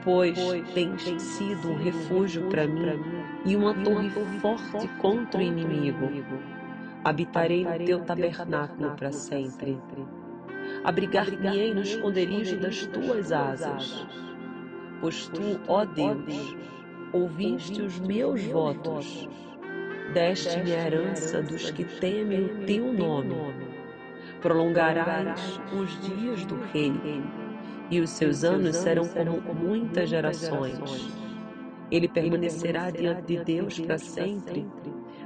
Pois tens sido um refúgio para mim e uma torre forte contra o inimigo. Habitarei no teu tabernáculo para sempre. Abrigar-me-ei no esconderijo das tuas asas. Pois tu, ó Deus, ouviste os meus votos, deste-me a herança dos que temem o teu nome. Prolongarás os dias do rei, e os seus anos serão como muitas gerações. Ele permanecerá diante de Deus para sempre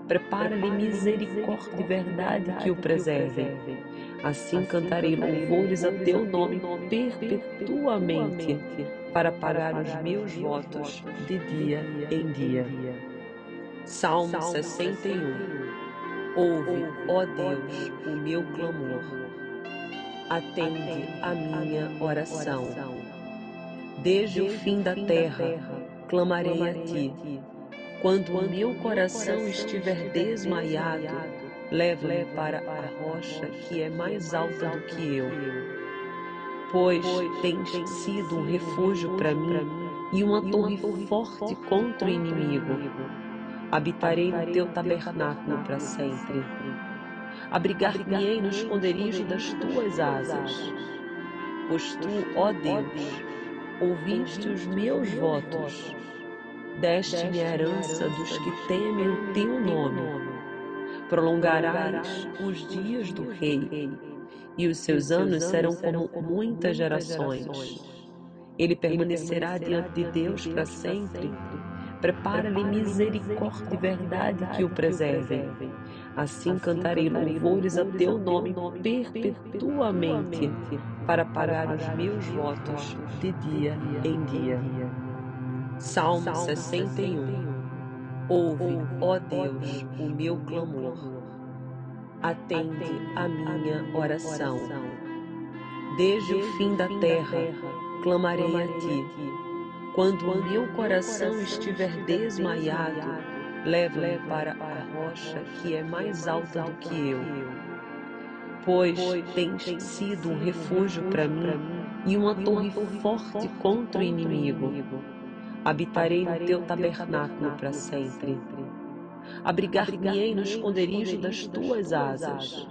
Prepara-lhe misericórdia e verdade que o preservem. Assim cantarei louvores a teu nome perpetuamente, para pagar os meus votos de dia em dia. Salmo 61 Ouve, ó Deus, o meu clamor. Atende a minha oração. Desde o fim da terra, clamarei a ti quando o meu coração estiver desmaiado, leva-me para a rocha que é mais alta do que eu. Pois tens sido um refúgio para mim e uma torre forte contra o inimigo. Habitarei no teu tabernáculo para sempre. Abrigar-me-ei no esconderijo das tuas asas. Pois tu, ó Deus, ouviste os meus votos deste-me a herança dos que temem o teu nome. Prolongarás os dias do rei, e os seus anos serão como muitas gerações. Ele permanecerá diante de Deus para sempre. Prepara-lhe misericórdia e verdade que o preservem. Assim cantarei louvores a teu nome perpetuamente, para pagar os meus votos de dia em dia. Salmo 61 Ouve, ó Deus, o meu clamor. Atende a minha oração. Desde o fim da terra, clamarei a ti. Quando o meu coração estiver desmaiado, leva-me para a rocha que é mais alta do que eu. Pois tens sido um refúgio para mim e uma torre forte contra o inimigo habitarei no teu tabernáculo para sempre. Abrigar-me-ei no esconderijo das tuas asas.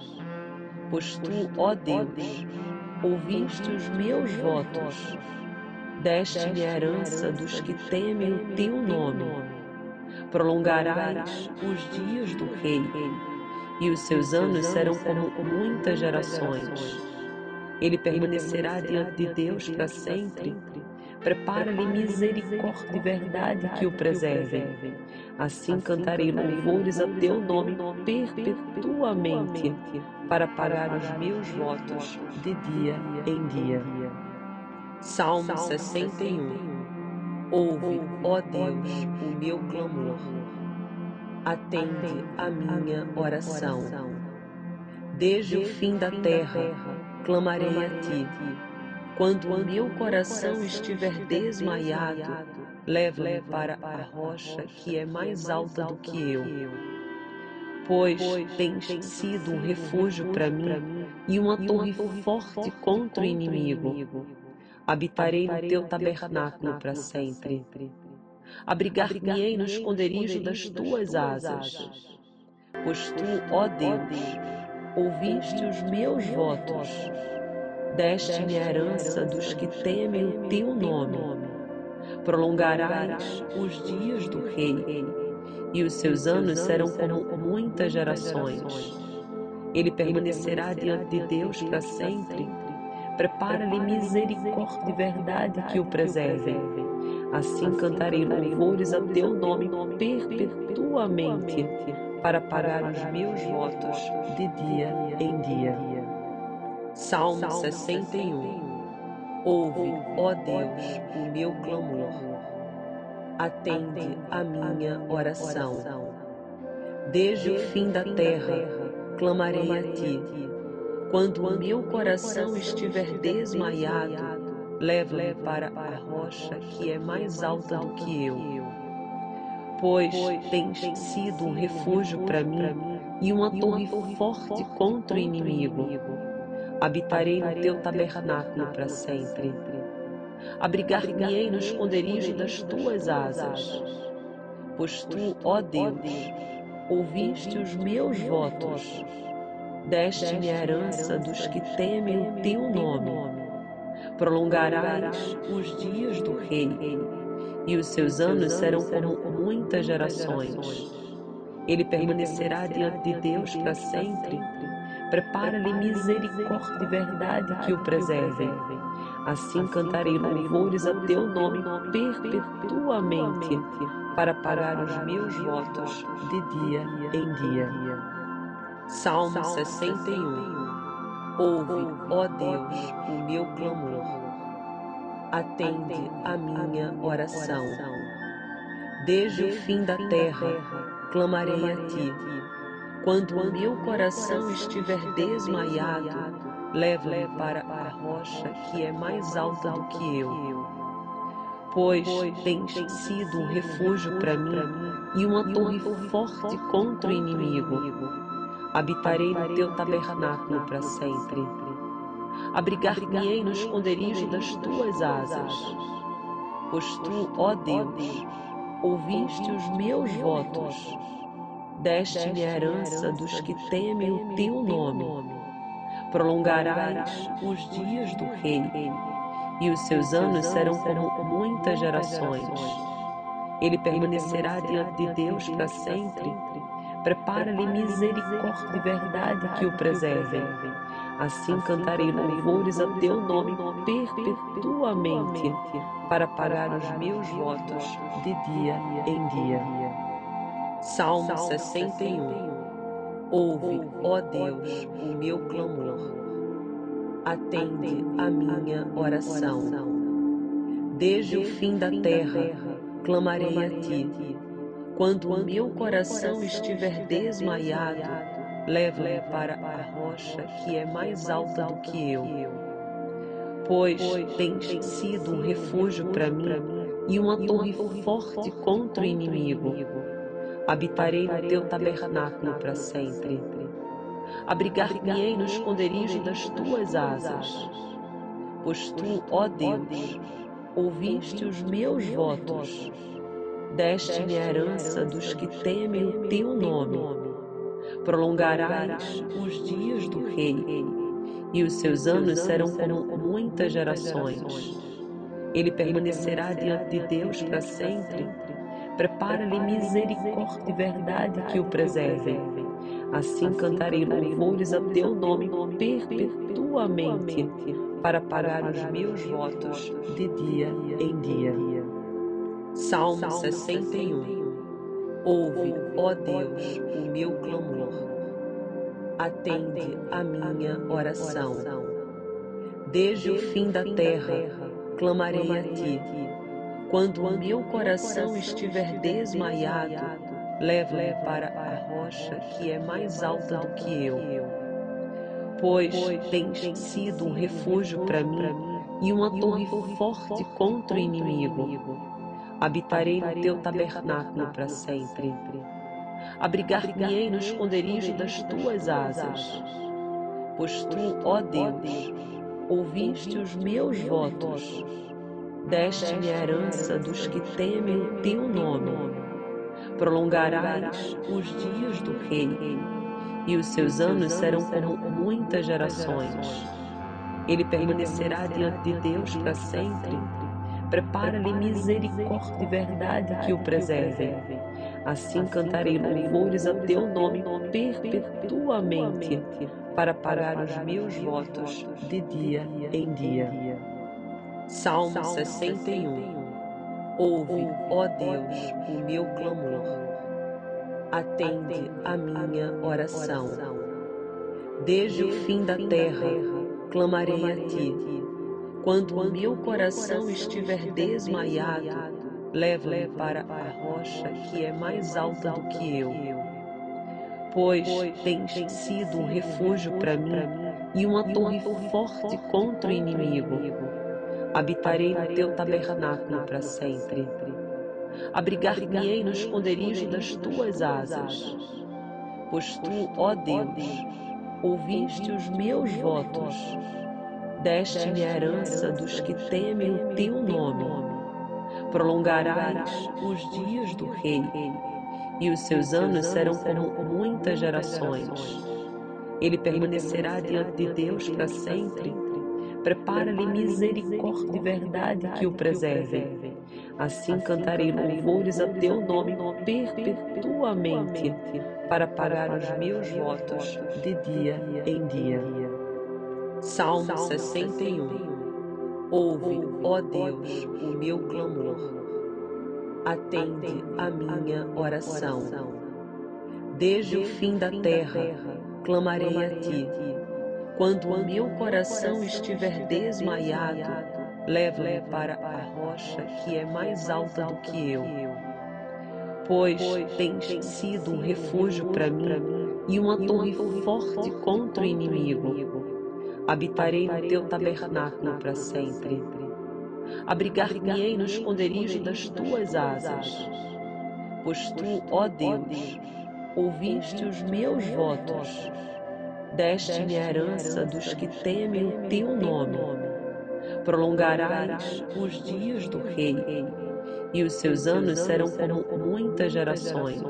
Pois tu, ó Deus, ouviste os meus votos, deste-me a herança dos que temem o teu nome. Prolongarás os dias do rei, e os seus anos serão como muitas gerações. Ele permanecerá diante de Deus para sempre Prepara-lhe misericórdia e verdade que o preservem. Assim cantarei louvores a teu nome perpetuamente, para pagar os meus votos de dia em dia. Salmo 61 Ouve, ó Deus, o meu clamor. Atende a minha oração. Desde o fim da terra, clamarei a ti quando o meu coração estiver desmaiado, leva-me para a rocha que é mais alta do que eu. Pois tens sido um refúgio para mim e uma torre forte contra o inimigo. Habitarei no teu tabernáculo para sempre. Abrigar-me-ei no esconderijo das tuas asas. Pois tu, ó Deus, ouviste os meus votos deste-me a herança dos que temem o teu nome. Prolongarás os dias do rei, e os seus anos serão como muitas gerações. Ele permanecerá diante de Deus para sempre. Prepara-lhe misericórdia e verdade que o preservem. Assim cantarei louvores a teu nome perpetuamente, para pagar os meus votos de dia em dia. Salmo 61 Ouve, ó Deus, o meu clamor. Atende a minha oração. Desde o fim da terra, clamarei a ti. Quando o meu coração estiver desmaiado, leva-me para a rocha que é mais alta do que eu. Pois tens sido um refúgio para mim e uma torre forte contra o inimigo. Habitarei no teu tabernáculo para sempre. Abrigar-me-ei no esconderijo das tuas asas. Pois tu, ó Deus, ouviste os meus votos. Deste-me a herança dos que temem o teu nome. Prolongarás os dias do rei, e os seus anos serão como muitas gerações. Ele permanecerá diante de Deus para sempre. Prepara-lhe misericórdia e verdade que o preservem. Assim cantarei louvores a teu nome perpetuamente, para pagar os meus votos de dia em dia. Salmo 61 Ouve, ó Deus, o meu clamor. Atende a minha oração. Desde o fim da terra, clamarei a ti. Quando o meu coração estiver desmaiado, leva-me para a rocha que é mais alta do que eu. Pois tens sido um refúgio para mim e uma torre forte contra o inimigo. habitarei no teu tabernáculo para sempre. Abrigar-me-ei no esconderijo das tuas asas. Pois tu, ó Deus, ouviste os meus votos, deste-me a herança dos que temem o teu nome. Prolongarás os dias do rei, e os seus anos serão como muitas gerações. Ele permanecerá diante de Deus para sempre Prepara-lhe misericórdia e verdade que o preservem. Assim cantarei louvores a teu nome perpetuamente, para pagar os meus votos de dia em dia. Salmo 61 Ouve, ó Deus, o meu clamor. Atende a minha oração. Desde o fim da terra, clamarei a ti quando o meu coração estiver desmaiado, leva-me para a rocha que é mais alta do que eu. Pois tens sido um refúgio para mim e uma torre forte contra o inimigo. Habitarei no teu tabernáculo para sempre. Abrigar-me-ei no esconderijo das tuas asas. Pois tu, ó Deus, ouviste os meus votos deste-me a herança dos que temem o teu nome. Prolongarás os dias do rei, e os seus anos serão como muitas gerações. Ele permanecerá diante de Deus para sempre. Prepara-lhe misericórdia e verdade que o preservem. Assim cantarei louvores a teu nome perpetuamente, para pagar os meus votos de dia em dia. Salmo 61 Ouve, ó Deus, o meu clamor. Atende a minha oração. Desde o fim da terra, clamarei a ti. Quando o meu coração estiver desmaiado, leva-me para a rocha que é mais alta do que eu. Pois tens sido um refúgio para mim e uma torre forte contra o inimigo. habitarei no teu tabernáculo para sempre. Abrigar-me-ei no esconderijo das tuas asas. Pois tu, ó Deus, ouviste os meus votos, deste-me a herança dos que temem o teu nome. Prolongarás os dias do rei, e os seus anos serão como muitas gerações. Ele permanecerá diante de Deus para sempre Prepara-lhe misericórdia e verdade que o preservem. Assim cantarei louvores a teu nome perpetuamente, para pagar os meus votos de dia em dia. Salmo 61 Ouve, ó Deus, o meu clamor. Atende a minha oração. Desde o fim da terra, clamarei a ti Quando o meu coração estiver desmaiado, leva-me para a rocha que é mais alta do que eu. Pois tens sido um refúgio para mim e uma torre forte contra o inimigo. Habitarei no teu tabernáculo para sempre. Abrigar-me-ei no esconderijo das tuas asas. Pois tu, ó Deus, ouviste os meus votos, deste-me a herança dos que temem o teu nome. Prolongarás os dias do rei, e os seus anos serão como muitas gerações. Ele permanecerá diante de Deus para sempre. Prepara-lhe misericórdia e verdade que o preservem. Assim cantarei louvores a teu nome perpetuamente, para pagar os meus votos de dia em dia. Salmo 61 Ouve, ó Deus, o meu clamor. Atende a minha oração. Desde o fim da terra, clamarei a ti. Quando o meu coração estiver desmaiado, leva-me para a rocha que é mais alta do que eu. Pois tens sido um refúgio para mim e uma torre forte contra o inimigo. Habitarei no teu tabernáculo para sempre. Abrigar-me-ei no esconderijo das tuas asas. Pois tu, ó Deus, ouviste os meus votos, deste-me a herança dos que temem o teu nome. Prolongarás os dias do rei, e os seus anos serão como muitas gerações.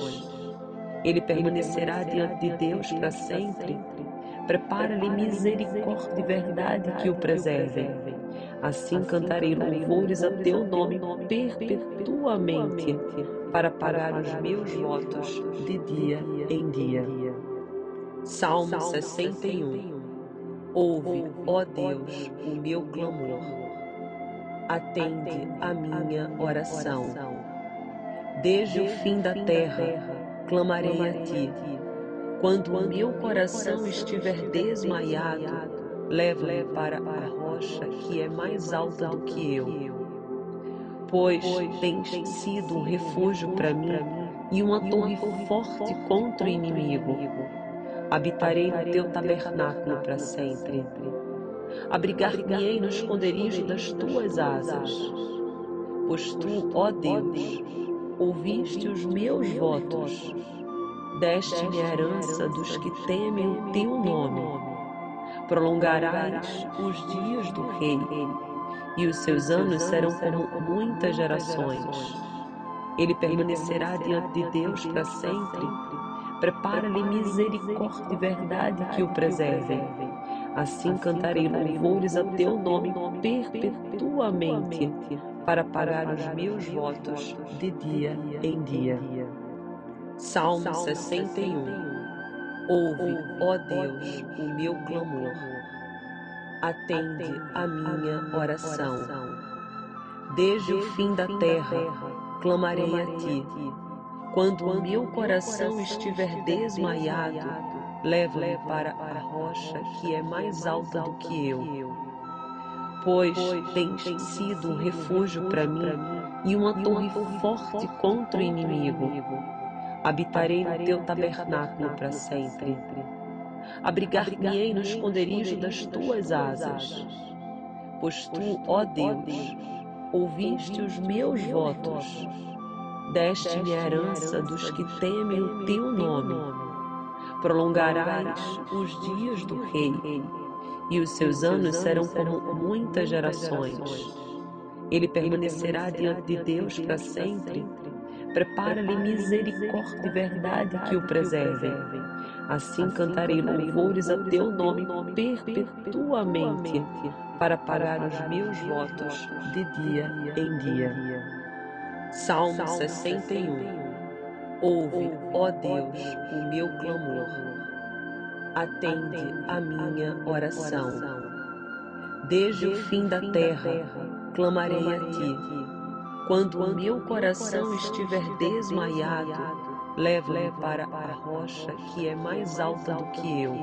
Ele permanecerá diante de Deus para sempre Prepara-lhe misericórdia e verdade que o preservem. Assim cantarei louvores a teu nome perpetuamente, para pagar os meus votos de dia em dia. Salmo 61 Ouve, ó Deus, o meu clamor. Atende a minha oração. Desde o fim da terra, clamarei a ti quando o meu coração estiver desmaiado, leva-me para a rocha que é mais alta do que eu. Pois tens sido um refúgio para mim e uma torre forte contra o inimigo. Habitarei no teu tabernáculo para sempre. Abrigar-me-ei no esconderijo das tuas asas. Pois tu, ó Deus, ouviste os meus votos deste-me a herança dos que temem o teu nome. Prolongarás os dias do rei, e os seus anos serão como muitas gerações. Ele permanecerá diante de Deus para sempre. Prepara-lhe misericórdia e verdade que o preservem. Assim cantarei louvores a teu nome perpetuamente, para pagar os meus votos de dia em dia. Salmo 61 Ouve, ó Deus, o meu clamor. Atende a minha oração. Desde o fim da terra, clamarei a ti. Quando o meu coração estiver desmaiado, leva-me para a rocha que é mais alta do que eu. Pois tens sido um refúgio para mim e uma torre forte contra o inimigo. habitarei no teu tabernáculo para sempre. Abrigar-me-ei no esconderijo das tuas asas. Pois tu, ó Deus, ouviste os meus votos, deste-me a herança dos que temem o teu nome. Prolongarás os dias do rei, e os seus anos serão como muitas gerações. Ele permanecerá diante de Deus para sempre Prepara-lhe misericórdia e verdade que o preservem. Assim cantarei louvores a teu nome perpetuamente, para pagar os meus votos de dia em dia. Salmo 61 Ouve, ó Deus, o meu clamor. Atende a minha oração. Desde o fim da terra, clamarei a ti quando o meu coração estiver desmaiado, leva-me para a rocha que é mais alta do que eu.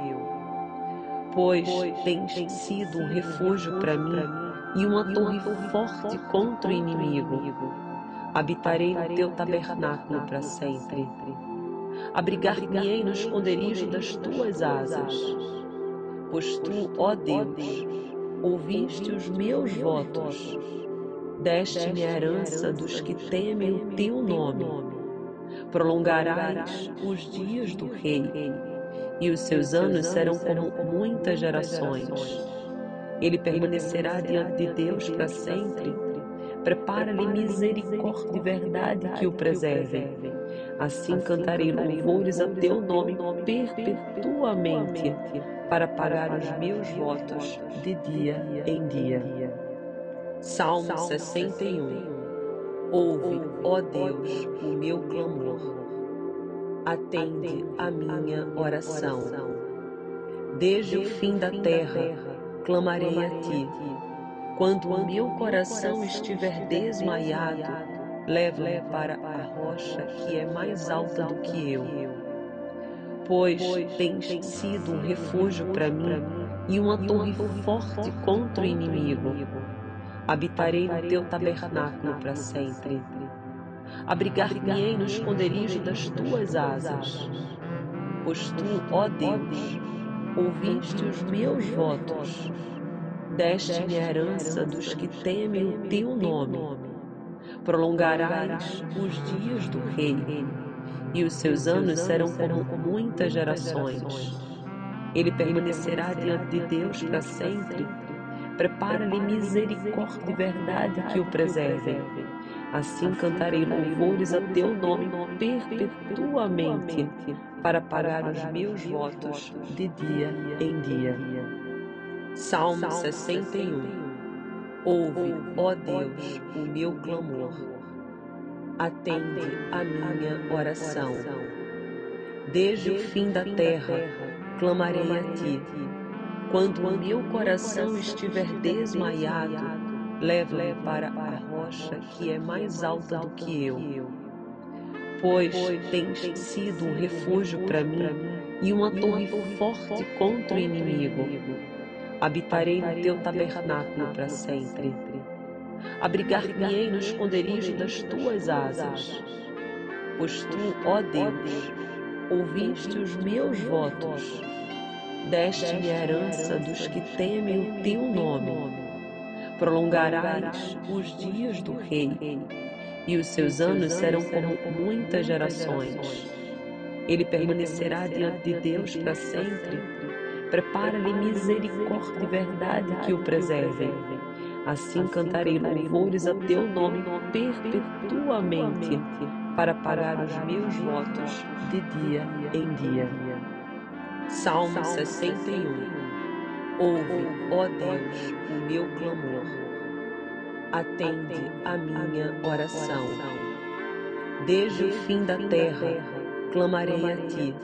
Pois tens sido um refúgio para mim e uma torre forte contra o inimigo. Habitarei no teu tabernáculo para sempre. Abrigar-me-ei no esconderijo das tuas asas. Pois tu, ó Deus, ouviste os meus votos, deste-me a herança dos que temem o teu nome. Prolongarás os dias do rei, e os seus anos serão como muitas gerações. Ele permanecerá diante de Deus para sempre. Prepara-lhe misericórdia e verdade que o preservem. Assim cantarei louvores a teu nome perpetuamente, para pagar os meus votos de dia em dia. Salmo 61 Ouve, ó Deus, o meu clamor. Atende a minha oração. Desde o fim da terra, clamarei a ti. Quando o meu coração estiver desmaiado, leva-me para a rocha que é mais alta do que eu. Pois tens sido um refúgio para mim e uma torre forte contra o inimigo. Habitarei no teu tabernáculo para sempre. Abrigar-me-ei no esconderijo das tuas asas. Pois tu, ó Deus, ouviste os meus votos, deste-me a herança dos que temem o teu nome. Prolongarás os dias do rei, e os seus anos serão como muitas gerações. Ele permanecerá diante de Deus para sempre Prepara-lhe misericórdia e verdade que o preservem. Assim cantarei louvores a teu nome perpetuamente, para pagar os meus votos de dia em dia. Salmo 61 Ouve, ó Deus, o meu clamor. Atende a minha oração. Desde o fim da terra, clamarei a ti quando o meu coração estiver desmaiado, leva-me para a rocha que é mais alta do que eu. Pois tens sido um refúgio para mim e uma torre forte contra o inimigo. Habitarei no teu tabernáculo para sempre. Abrigar-me-ei no esconderijo das tuas asas. Pois tu, ó Deus, ouviste os meus votos deste-me a herança dos que temem o teu nome. Prolongarás os dias do rei, e os seus anos serão como muitas gerações. Ele permanecerá diante de Deus para sempre. Prepara-lhe misericórdia e verdade que o preservem. Assim cantarei louvores a teu nome perpetuamente, para pagar os meus votos de dia em dia. Salmo 61 Ouve, ó Deus, o meu clamor. Atende a minha oração. Desde o fim da terra, clamarei a ti.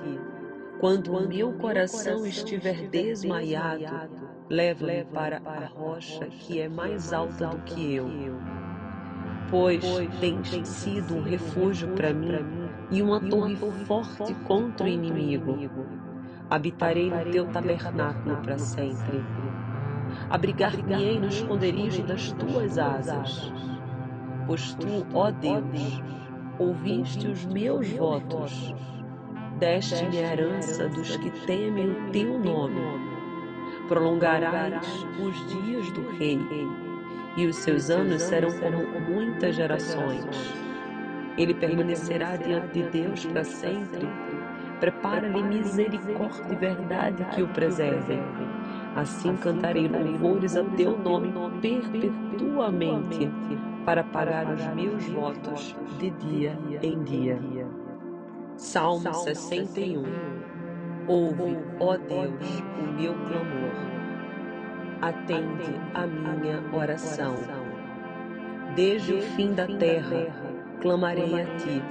Quando o meu coração estiver desmaiado, leva-me para a rocha que é mais alta do que eu. Pois tens sido um refúgio para mim e uma torre forte contra o inimigo. habitarei no teu tabernáculo para sempre. Abrigar-me-ei no esconderijo das tuas asas. Pois tu, ó Deus, ouviste os meus votos, deste-me a herança dos que temem o teu nome. Prolongarás os dias do rei, e os seus anos serão como muitas gerações. Ele permanecerá diante de Deus para sempre Prepara-lhe misericórdia e verdade que o preservem. Assim cantarei louvores a teu nome perpetuamente, para pagar os meus votos de dia em dia. Salmo 61 Ouve, ó Deus, o meu clamor. Atende a minha oração. Desde o fim da terra, clamarei a ti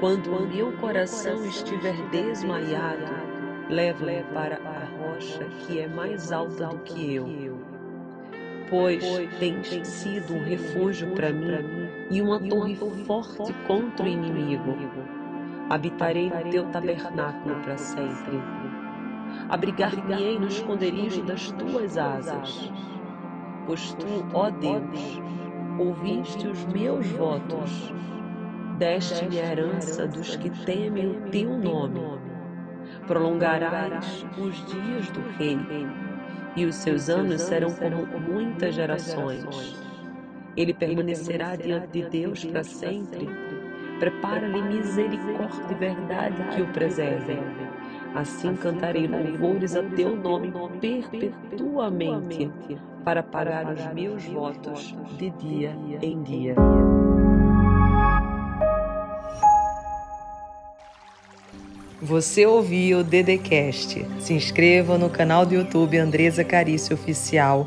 quando o meu coração estiver desmaiado, leva-me para a rocha que é mais alta do que eu. Pois tens sido um refúgio para mim e uma torre forte contra o inimigo. Habitarei no teu tabernáculo para sempre. Abrigar-me-ei no esconderijo das tuas asas. pois tu, ó Deus, ouviste os meus votos, deste-me a herança dos que temem o teu nome. Prolongarás os dias do rei, e os seus anos serão como muitas gerações. Ele permanecerá diante de Deus para sempre. Prepara-lhe misericórdia e verdade que o preservem. Assim cantarei louvores a teu nome perpetuamente, para pagar os meus votos de dia em dia. Você ouviu o Dedecast. Se inscreva no canal do YouTube Andresa Carício Oficial.